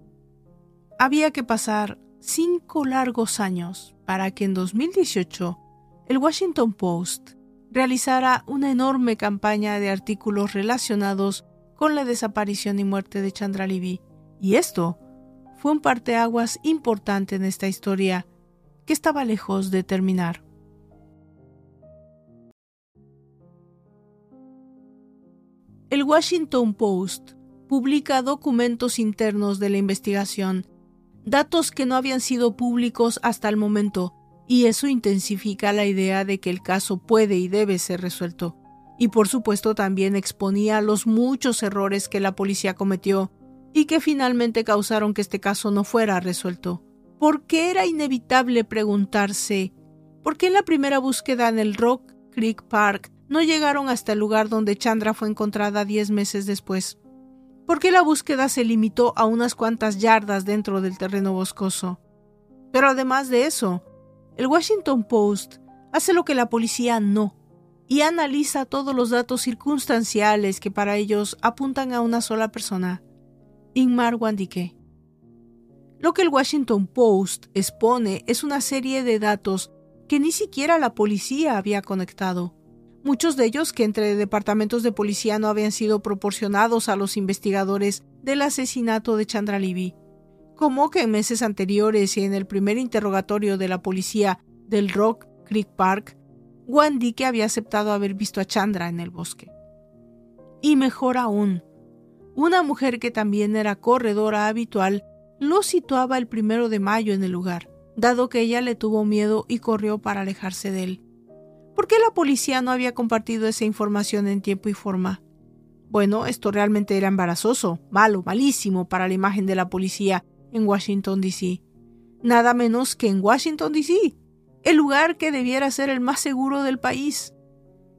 Había que pasar cinco largos años para que en 2018 el Washington Post realizara una enorme campaña de artículos relacionados con la desaparición y muerte de Chandra Libby. Y esto fue un parteaguas importante en esta historia que estaba lejos de terminar. El Washington Post publica documentos internos de la investigación, datos que no habían sido públicos hasta el momento, y eso intensifica la idea de que el caso puede y debe ser resuelto. Y por supuesto también exponía los muchos errores que la policía cometió y que finalmente causaron que este caso no fuera resuelto. ¿Por qué era inevitable preguntarse por qué en la primera búsqueda en el Rock Creek Park no llegaron hasta el lugar donde Chandra fue encontrada diez meses después? ¿Por qué la búsqueda se limitó a unas cuantas yardas dentro del terreno boscoso? Pero además de eso, el Washington Post hace lo que la policía no y analiza todos los datos circunstanciales que para ellos apuntan a una sola persona, Ingmar Wandike. Lo que el Washington Post expone es una serie de datos que ni siquiera la policía había conectado, muchos de ellos que entre departamentos de policía no habían sido proporcionados a los investigadores del asesinato de Chandra Libby como que en meses anteriores y en el primer interrogatorio de la policía del Rock Creek Park, Wandy que había aceptado haber visto a Chandra en el bosque. Y mejor aún, una mujer que también era corredora habitual lo situaba el primero de mayo en el lugar, dado que ella le tuvo miedo y corrió para alejarse de él. ¿Por qué la policía no había compartido esa información en tiempo y forma? Bueno, esto realmente era embarazoso, malo, malísimo para la imagen de la policía en Washington, D.C. Nada menos que en Washington, D.C., el lugar que debiera ser el más seguro del país.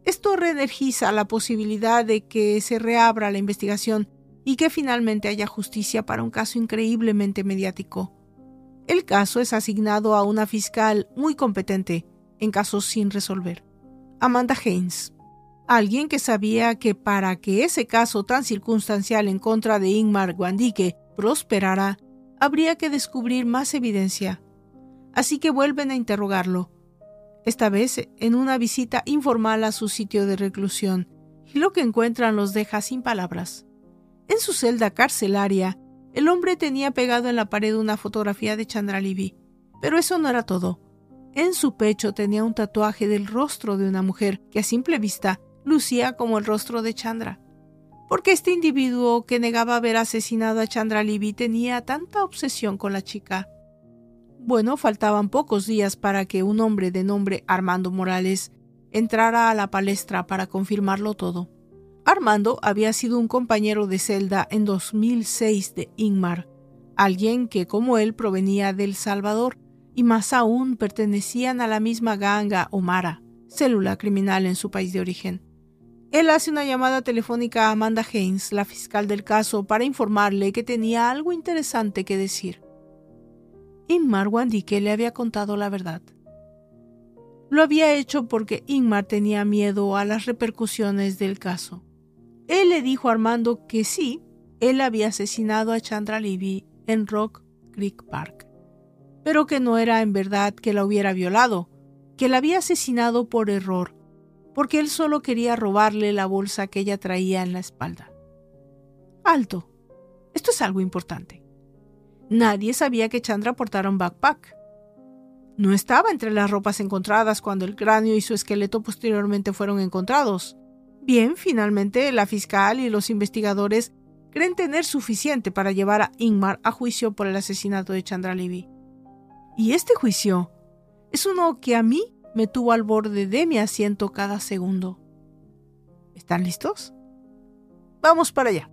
Esto reenergiza la posibilidad de que se reabra la investigación y que finalmente haya justicia para un caso increíblemente mediático. El caso es asignado a una fiscal muy competente en casos sin resolver, Amanda Haynes, alguien que sabía que para que ese caso tan circunstancial en contra de Ingmar Guandique prosperara, habría que descubrir más evidencia. Así que vuelven a interrogarlo, esta vez en una visita informal a su sitio de reclusión, y lo que encuentran los deja sin palabras. En su celda carcelaria, el hombre tenía pegado en la pared una fotografía de Chandra Libby, pero eso no era todo. En su pecho tenía un tatuaje del rostro de una mujer que a simple vista lucía como el rostro de Chandra porque este individuo que negaba haber asesinado a Chandra Libby tenía tanta obsesión con la chica. Bueno, faltaban pocos días para que un hombre de nombre Armando Morales entrara a la palestra para confirmarlo todo. Armando había sido un compañero de celda en 2006 de Ingmar, alguien que como él provenía del Salvador y más aún pertenecían a la misma ganga o Mara, célula criminal en su país de origen. Él hace una llamada telefónica a Amanda Haynes, la fiscal del caso, para informarle que tenía algo interesante que decir. Inmar Wandique le había contado la verdad. Lo había hecho porque Inmar tenía miedo a las repercusiones del caso. Él le dijo a Armando que sí, él había asesinado a Chandra Libby en Rock Creek Park, pero que no era en verdad que la hubiera violado, que la había asesinado por error porque él solo quería robarle la bolsa que ella traía en la espalda. Alto. Esto es algo importante. Nadie sabía que Chandra portara un backpack. No estaba entre las ropas encontradas cuando el cráneo y su esqueleto posteriormente fueron encontrados. Bien, finalmente la fiscal y los investigadores creen tener suficiente para llevar a Ingmar a juicio por el asesinato de Chandra Levy. Y este juicio es uno que a mí me tuvo al borde de mi asiento cada segundo. ¿Están listos? Vamos para allá.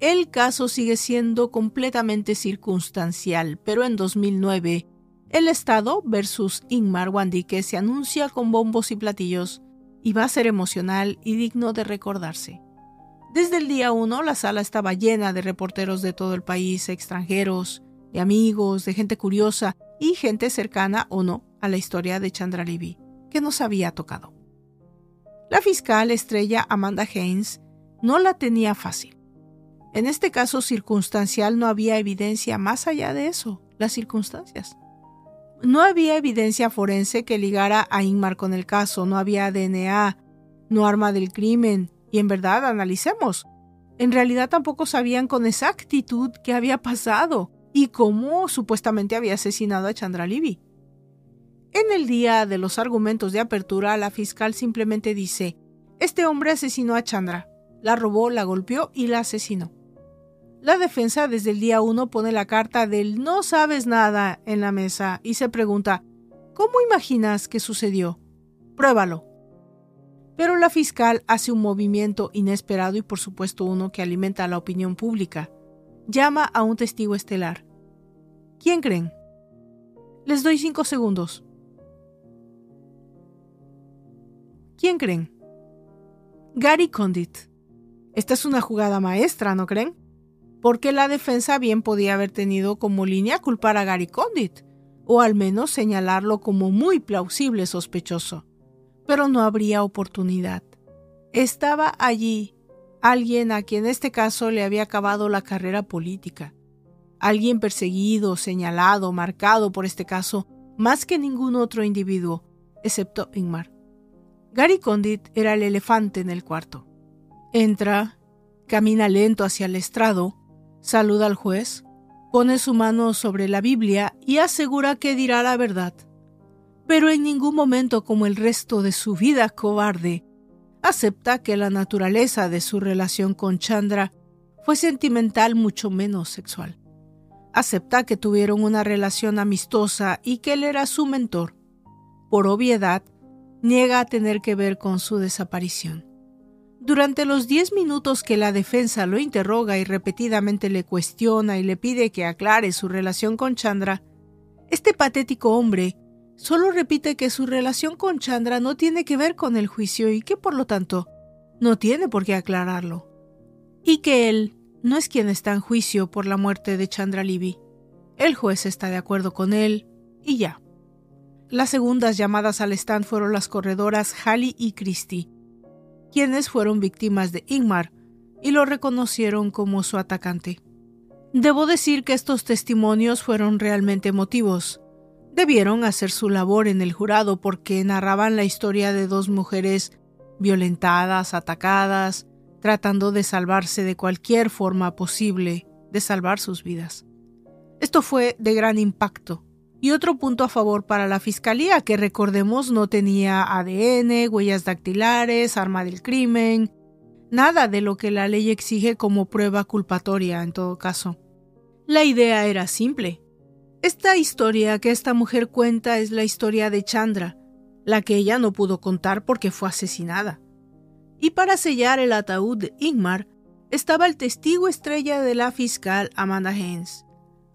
El caso sigue siendo completamente circunstancial, pero en 2009, el Estado versus Ingmar Wandique se anuncia con bombos y platillos y va a ser emocional y digno de recordarse. Desde el día 1 la sala estaba llena de reporteros de todo el país, extranjeros, de amigos, de gente curiosa y gente cercana o no a la historia de Chandra Levy, que nos había tocado. La fiscal estrella Amanda Haynes no la tenía fácil. En este caso circunstancial no había evidencia más allá de eso, las circunstancias. No había evidencia forense que ligara a Ingmar con el caso, no había DNA, no arma del crimen, y en verdad, analicemos. En realidad tampoco sabían con exactitud qué había pasado y cómo supuestamente había asesinado a Chandra Libby. En el día de los argumentos de apertura, la fiscal simplemente dice, este hombre asesinó a Chandra, la robó, la golpeó y la asesinó. La defensa desde el día uno pone la carta del no sabes nada en la mesa y se pregunta, ¿cómo imaginas que sucedió? Pruébalo. Pero la fiscal hace un movimiento inesperado y por supuesto uno que alimenta a la opinión pública. Llama a un testigo estelar. ¿Quién creen? Les doy cinco segundos. ¿Quién creen? Gary Condit. Esta es una jugada maestra, ¿no creen? Porque la defensa bien podía haber tenido como línea culpar a Gary Condit, o al menos señalarlo como muy plausible sospechoso. Pero no habría oportunidad. Estaba allí alguien a quien en este caso le había acabado la carrera política, alguien perseguido, señalado, marcado por este caso, más que ningún otro individuo, excepto Ingmar. Gary Condit era el elefante en el cuarto. Entra, camina lento hacia el estrado, Saluda al juez, pone su mano sobre la Biblia y asegura que dirá la verdad. Pero en ningún momento, como el resto de su vida cobarde, acepta que la naturaleza de su relación con Chandra fue sentimental mucho menos sexual. Acepta que tuvieron una relación amistosa y que él era su mentor. Por obviedad, niega a tener que ver con su desaparición. Durante los diez minutos que la defensa lo interroga y repetidamente le cuestiona y le pide que aclare su relación con Chandra, este patético hombre solo repite que su relación con Chandra no tiene que ver con el juicio y que por lo tanto no tiene por qué aclararlo. Y que él no es quien está en juicio por la muerte de Chandra Libby. El juez está de acuerdo con él y ya. Las segundas llamadas al stand fueron las corredoras Halley y Christie, quienes fueron víctimas de Ingmar y lo reconocieron como su atacante. Debo decir que estos testimonios fueron realmente emotivos. Debieron hacer su labor en el jurado porque narraban la historia de dos mujeres violentadas, atacadas, tratando de salvarse de cualquier forma posible, de salvar sus vidas. Esto fue de gran impacto y otro punto a favor para la fiscalía, que recordemos no tenía ADN, huellas dactilares, arma del crimen, nada de lo que la ley exige como prueba culpatoria en todo caso. La idea era simple. Esta historia que esta mujer cuenta es la historia de Chandra, la que ella no pudo contar porque fue asesinada. Y para sellar el ataúd de Ingmar estaba el testigo estrella de la fiscal Amanda Haynes,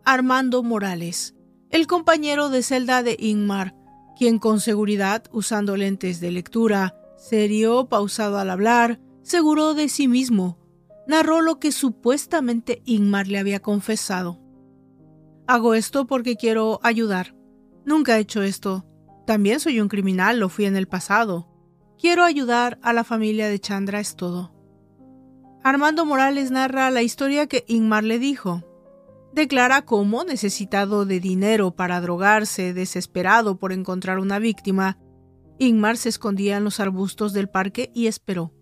Armando Morales, el compañero de celda de Ingmar, quien con seguridad, usando lentes de lectura, serio, pausado al hablar, seguro de sí mismo, narró lo que supuestamente Ingmar le había confesado. Hago esto porque quiero ayudar. Nunca he hecho esto. También soy un criminal, lo fui en el pasado. Quiero ayudar a la familia de Chandra, es todo. Armando Morales narra la historia que Ingmar le dijo declara cómo, necesitado de dinero para drogarse, desesperado por encontrar una víctima, Ingmar se escondía en los arbustos del parque y esperó.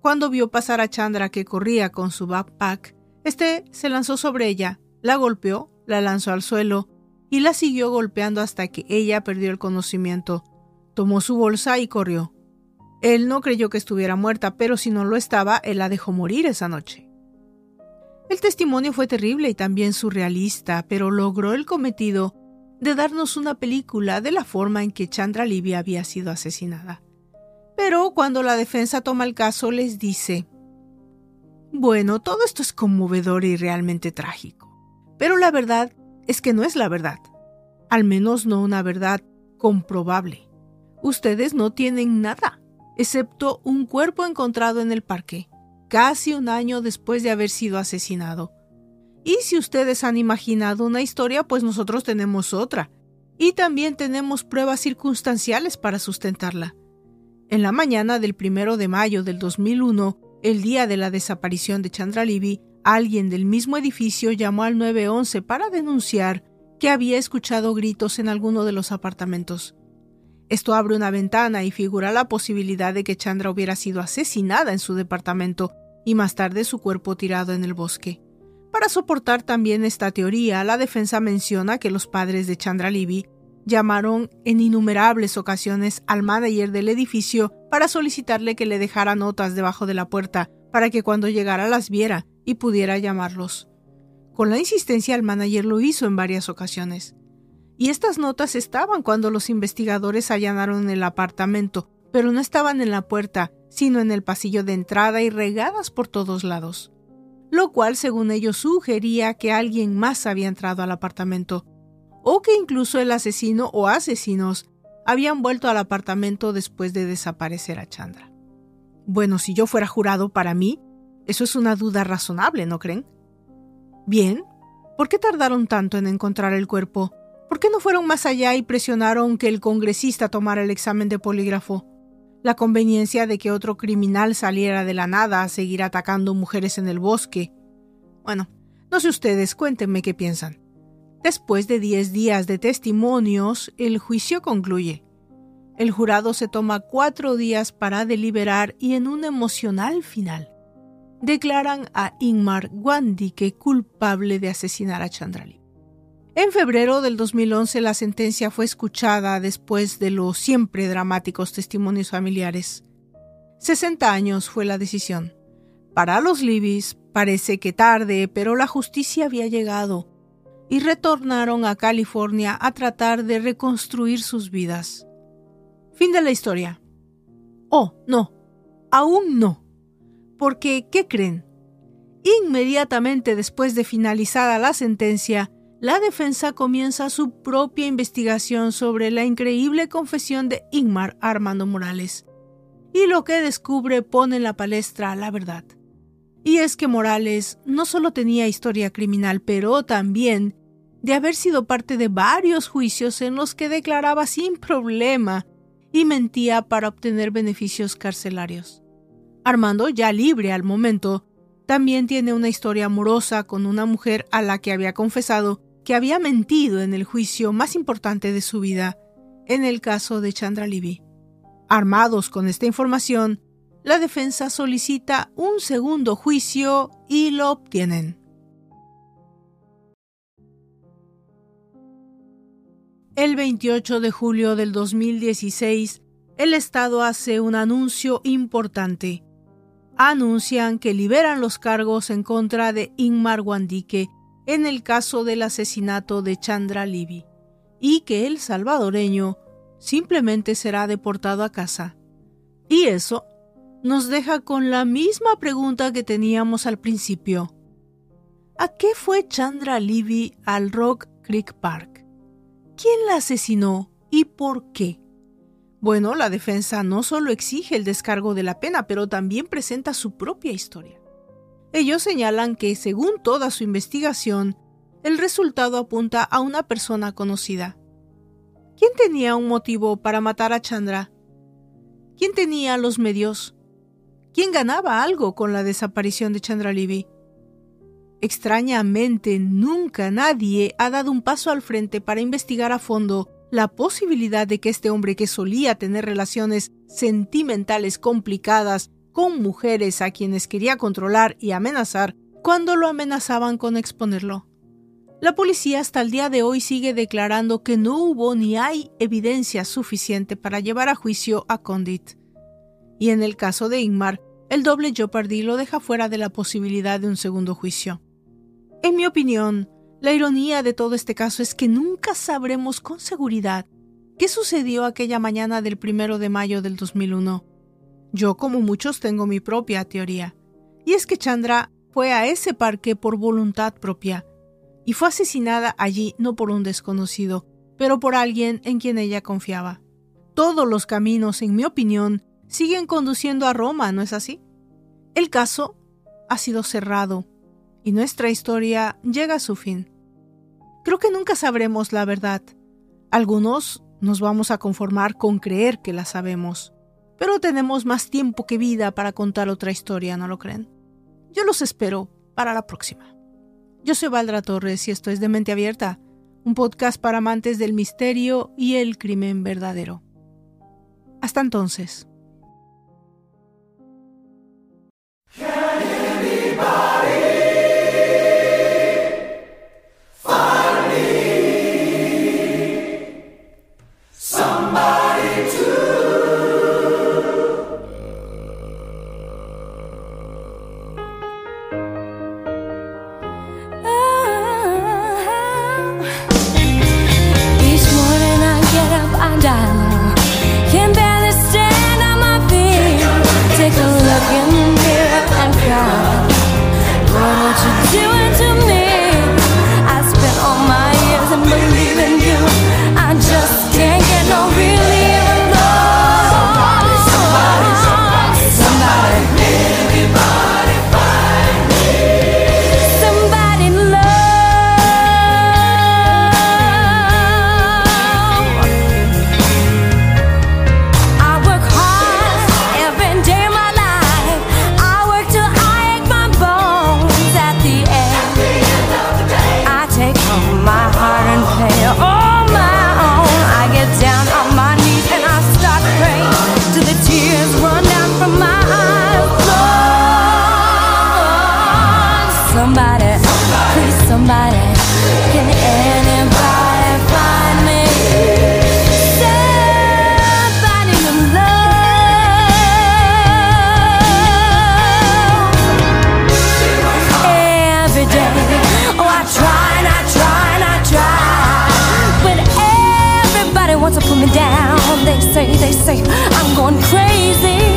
Cuando vio pasar a Chandra que corría con su backpack, este se lanzó sobre ella, la golpeó, la lanzó al suelo y la siguió golpeando hasta que ella perdió el conocimiento. Tomó su bolsa y corrió. Él no creyó que estuviera muerta, pero si no lo estaba, él la dejó morir esa noche. El testimonio fue terrible y también surrealista, pero logró el cometido de darnos una película de la forma en que Chandra Livia había sido asesinada. Pero cuando la defensa toma el caso les dice, bueno, todo esto es conmovedor y realmente trágico, pero la verdad es que no es la verdad, al menos no una verdad comprobable. Ustedes no tienen nada, excepto un cuerpo encontrado en el parque casi un año después de haber sido asesinado. Y si ustedes han imaginado una historia, pues nosotros tenemos otra. Y también tenemos pruebas circunstanciales para sustentarla. En la mañana del primero de mayo del 2001, el día de la desaparición de Chandra Libby, alguien del mismo edificio llamó al 911 para denunciar que había escuchado gritos en alguno de los apartamentos. Esto abre una ventana y figura la posibilidad de que Chandra hubiera sido asesinada en su departamento y más tarde su cuerpo tirado en el bosque. Para soportar también esta teoría, la defensa menciona que los padres de Chandra Libby llamaron en innumerables ocasiones al manager del edificio para solicitarle que le dejara notas debajo de la puerta para que cuando llegara las viera y pudiera llamarlos. Con la insistencia el manager lo hizo en varias ocasiones. Y estas notas estaban cuando los investigadores allanaron el apartamento, pero no estaban en la puerta, sino en el pasillo de entrada y regadas por todos lados. Lo cual, según ellos, sugería que alguien más había entrado al apartamento, o que incluso el asesino o asesinos habían vuelto al apartamento después de desaparecer a Chandra. Bueno, si yo fuera jurado para mí, eso es una duda razonable, ¿no creen? Bien, ¿por qué tardaron tanto en encontrar el cuerpo? ¿Por qué no fueron más allá y presionaron que el congresista tomara el examen de polígrafo? La conveniencia de que otro criminal saliera de la nada a seguir atacando mujeres en el bosque. Bueno, no sé ustedes, cuéntenme qué piensan. Después de 10 días de testimonios, el juicio concluye. El jurado se toma cuatro días para deliberar y en un emocional final declaran a Ingmar Guandike culpable de asesinar a Chandrali. En febrero del 2011 la sentencia fue escuchada después de los siempre dramáticos testimonios familiares. 60 años fue la decisión. Para los Libis parece que tarde, pero la justicia había llegado y retornaron a California a tratar de reconstruir sus vidas. Fin de la historia. Oh, no, aún no. Porque, ¿qué creen? Inmediatamente después de finalizada la sentencia, la defensa comienza su propia investigación sobre la increíble confesión de Ingmar Armando Morales. Y lo que descubre pone en la palestra la verdad. Y es que Morales no solo tenía historia criminal, pero también de haber sido parte de varios juicios en los que declaraba sin problema y mentía para obtener beneficios carcelarios. Armando, ya libre al momento, también tiene una historia amorosa con una mujer a la que había confesado que había mentido en el juicio más importante de su vida, en el caso de Chandra Libby. Armados con esta información, la defensa solicita un segundo juicio y lo obtienen. El 28 de julio del 2016, el Estado hace un anuncio importante anuncian que liberan los cargos en contra de Inmar Guandique en el caso del asesinato de Chandra Libby y que el salvadoreño simplemente será deportado a casa. Y eso nos deja con la misma pregunta que teníamos al principio. ¿A qué fue Chandra Libby al Rock Creek Park? ¿Quién la asesinó y por qué? Bueno, la defensa no solo exige el descargo de la pena, pero también presenta su propia historia. Ellos señalan que, según toda su investigación, el resultado apunta a una persona conocida. ¿Quién tenía un motivo para matar a Chandra? ¿Quién tenía los medios? ¿Quién ganaba algo con la desaparición de Chandra Libby? Extrañamente, nunca nadie ha dado un paso al frente para investigar a fondo la posibilidad de que este hombre que solía tener relaciones sentimentales complicadas con mujeres a quienes quería controlar y amenazar, cuando lo amenazaban con exponerlo. La policía hasta el día de hoy sigue declarando que no hubo ni hay evidencia suficiente para llevar a juicio a Condit. Y en el caso de Ingmar, el doble Jeopardy lo deja fuera de la posibilidad de un segundo juicio. En mi opinión, la ironía de todo este caso es que nunca sabremos con seguridad qué sucedió aquella mañana del primero de mayo del 2001. Yo, como muchos, tengo mi propia teoría. Y es que Chandra fue a ese parque por voluntad propia y fue asesinada allí no por un desconocido, pero por alguien en quien ella confiaba. Todos los caminos, en mi opinión, siguen conduciendo a Roma, ¿no es así? El caso ha sido cerrado y nuestra historia llega a su fin. Creo que nunca sabremos la verdad. Algunos nos vamos a conformar con creer que la sabemos, pero tenemos más tiempo que vida para contar otra historia, ¿no lo creen? Yo los espero para la próxima. Yo soy Valdra Torres y esto es De Mente Abierta, un podcast para amantes del misterio y el crimen verdadero. Hasta entonces. want to put me down. They say, they say, I'm going crazy.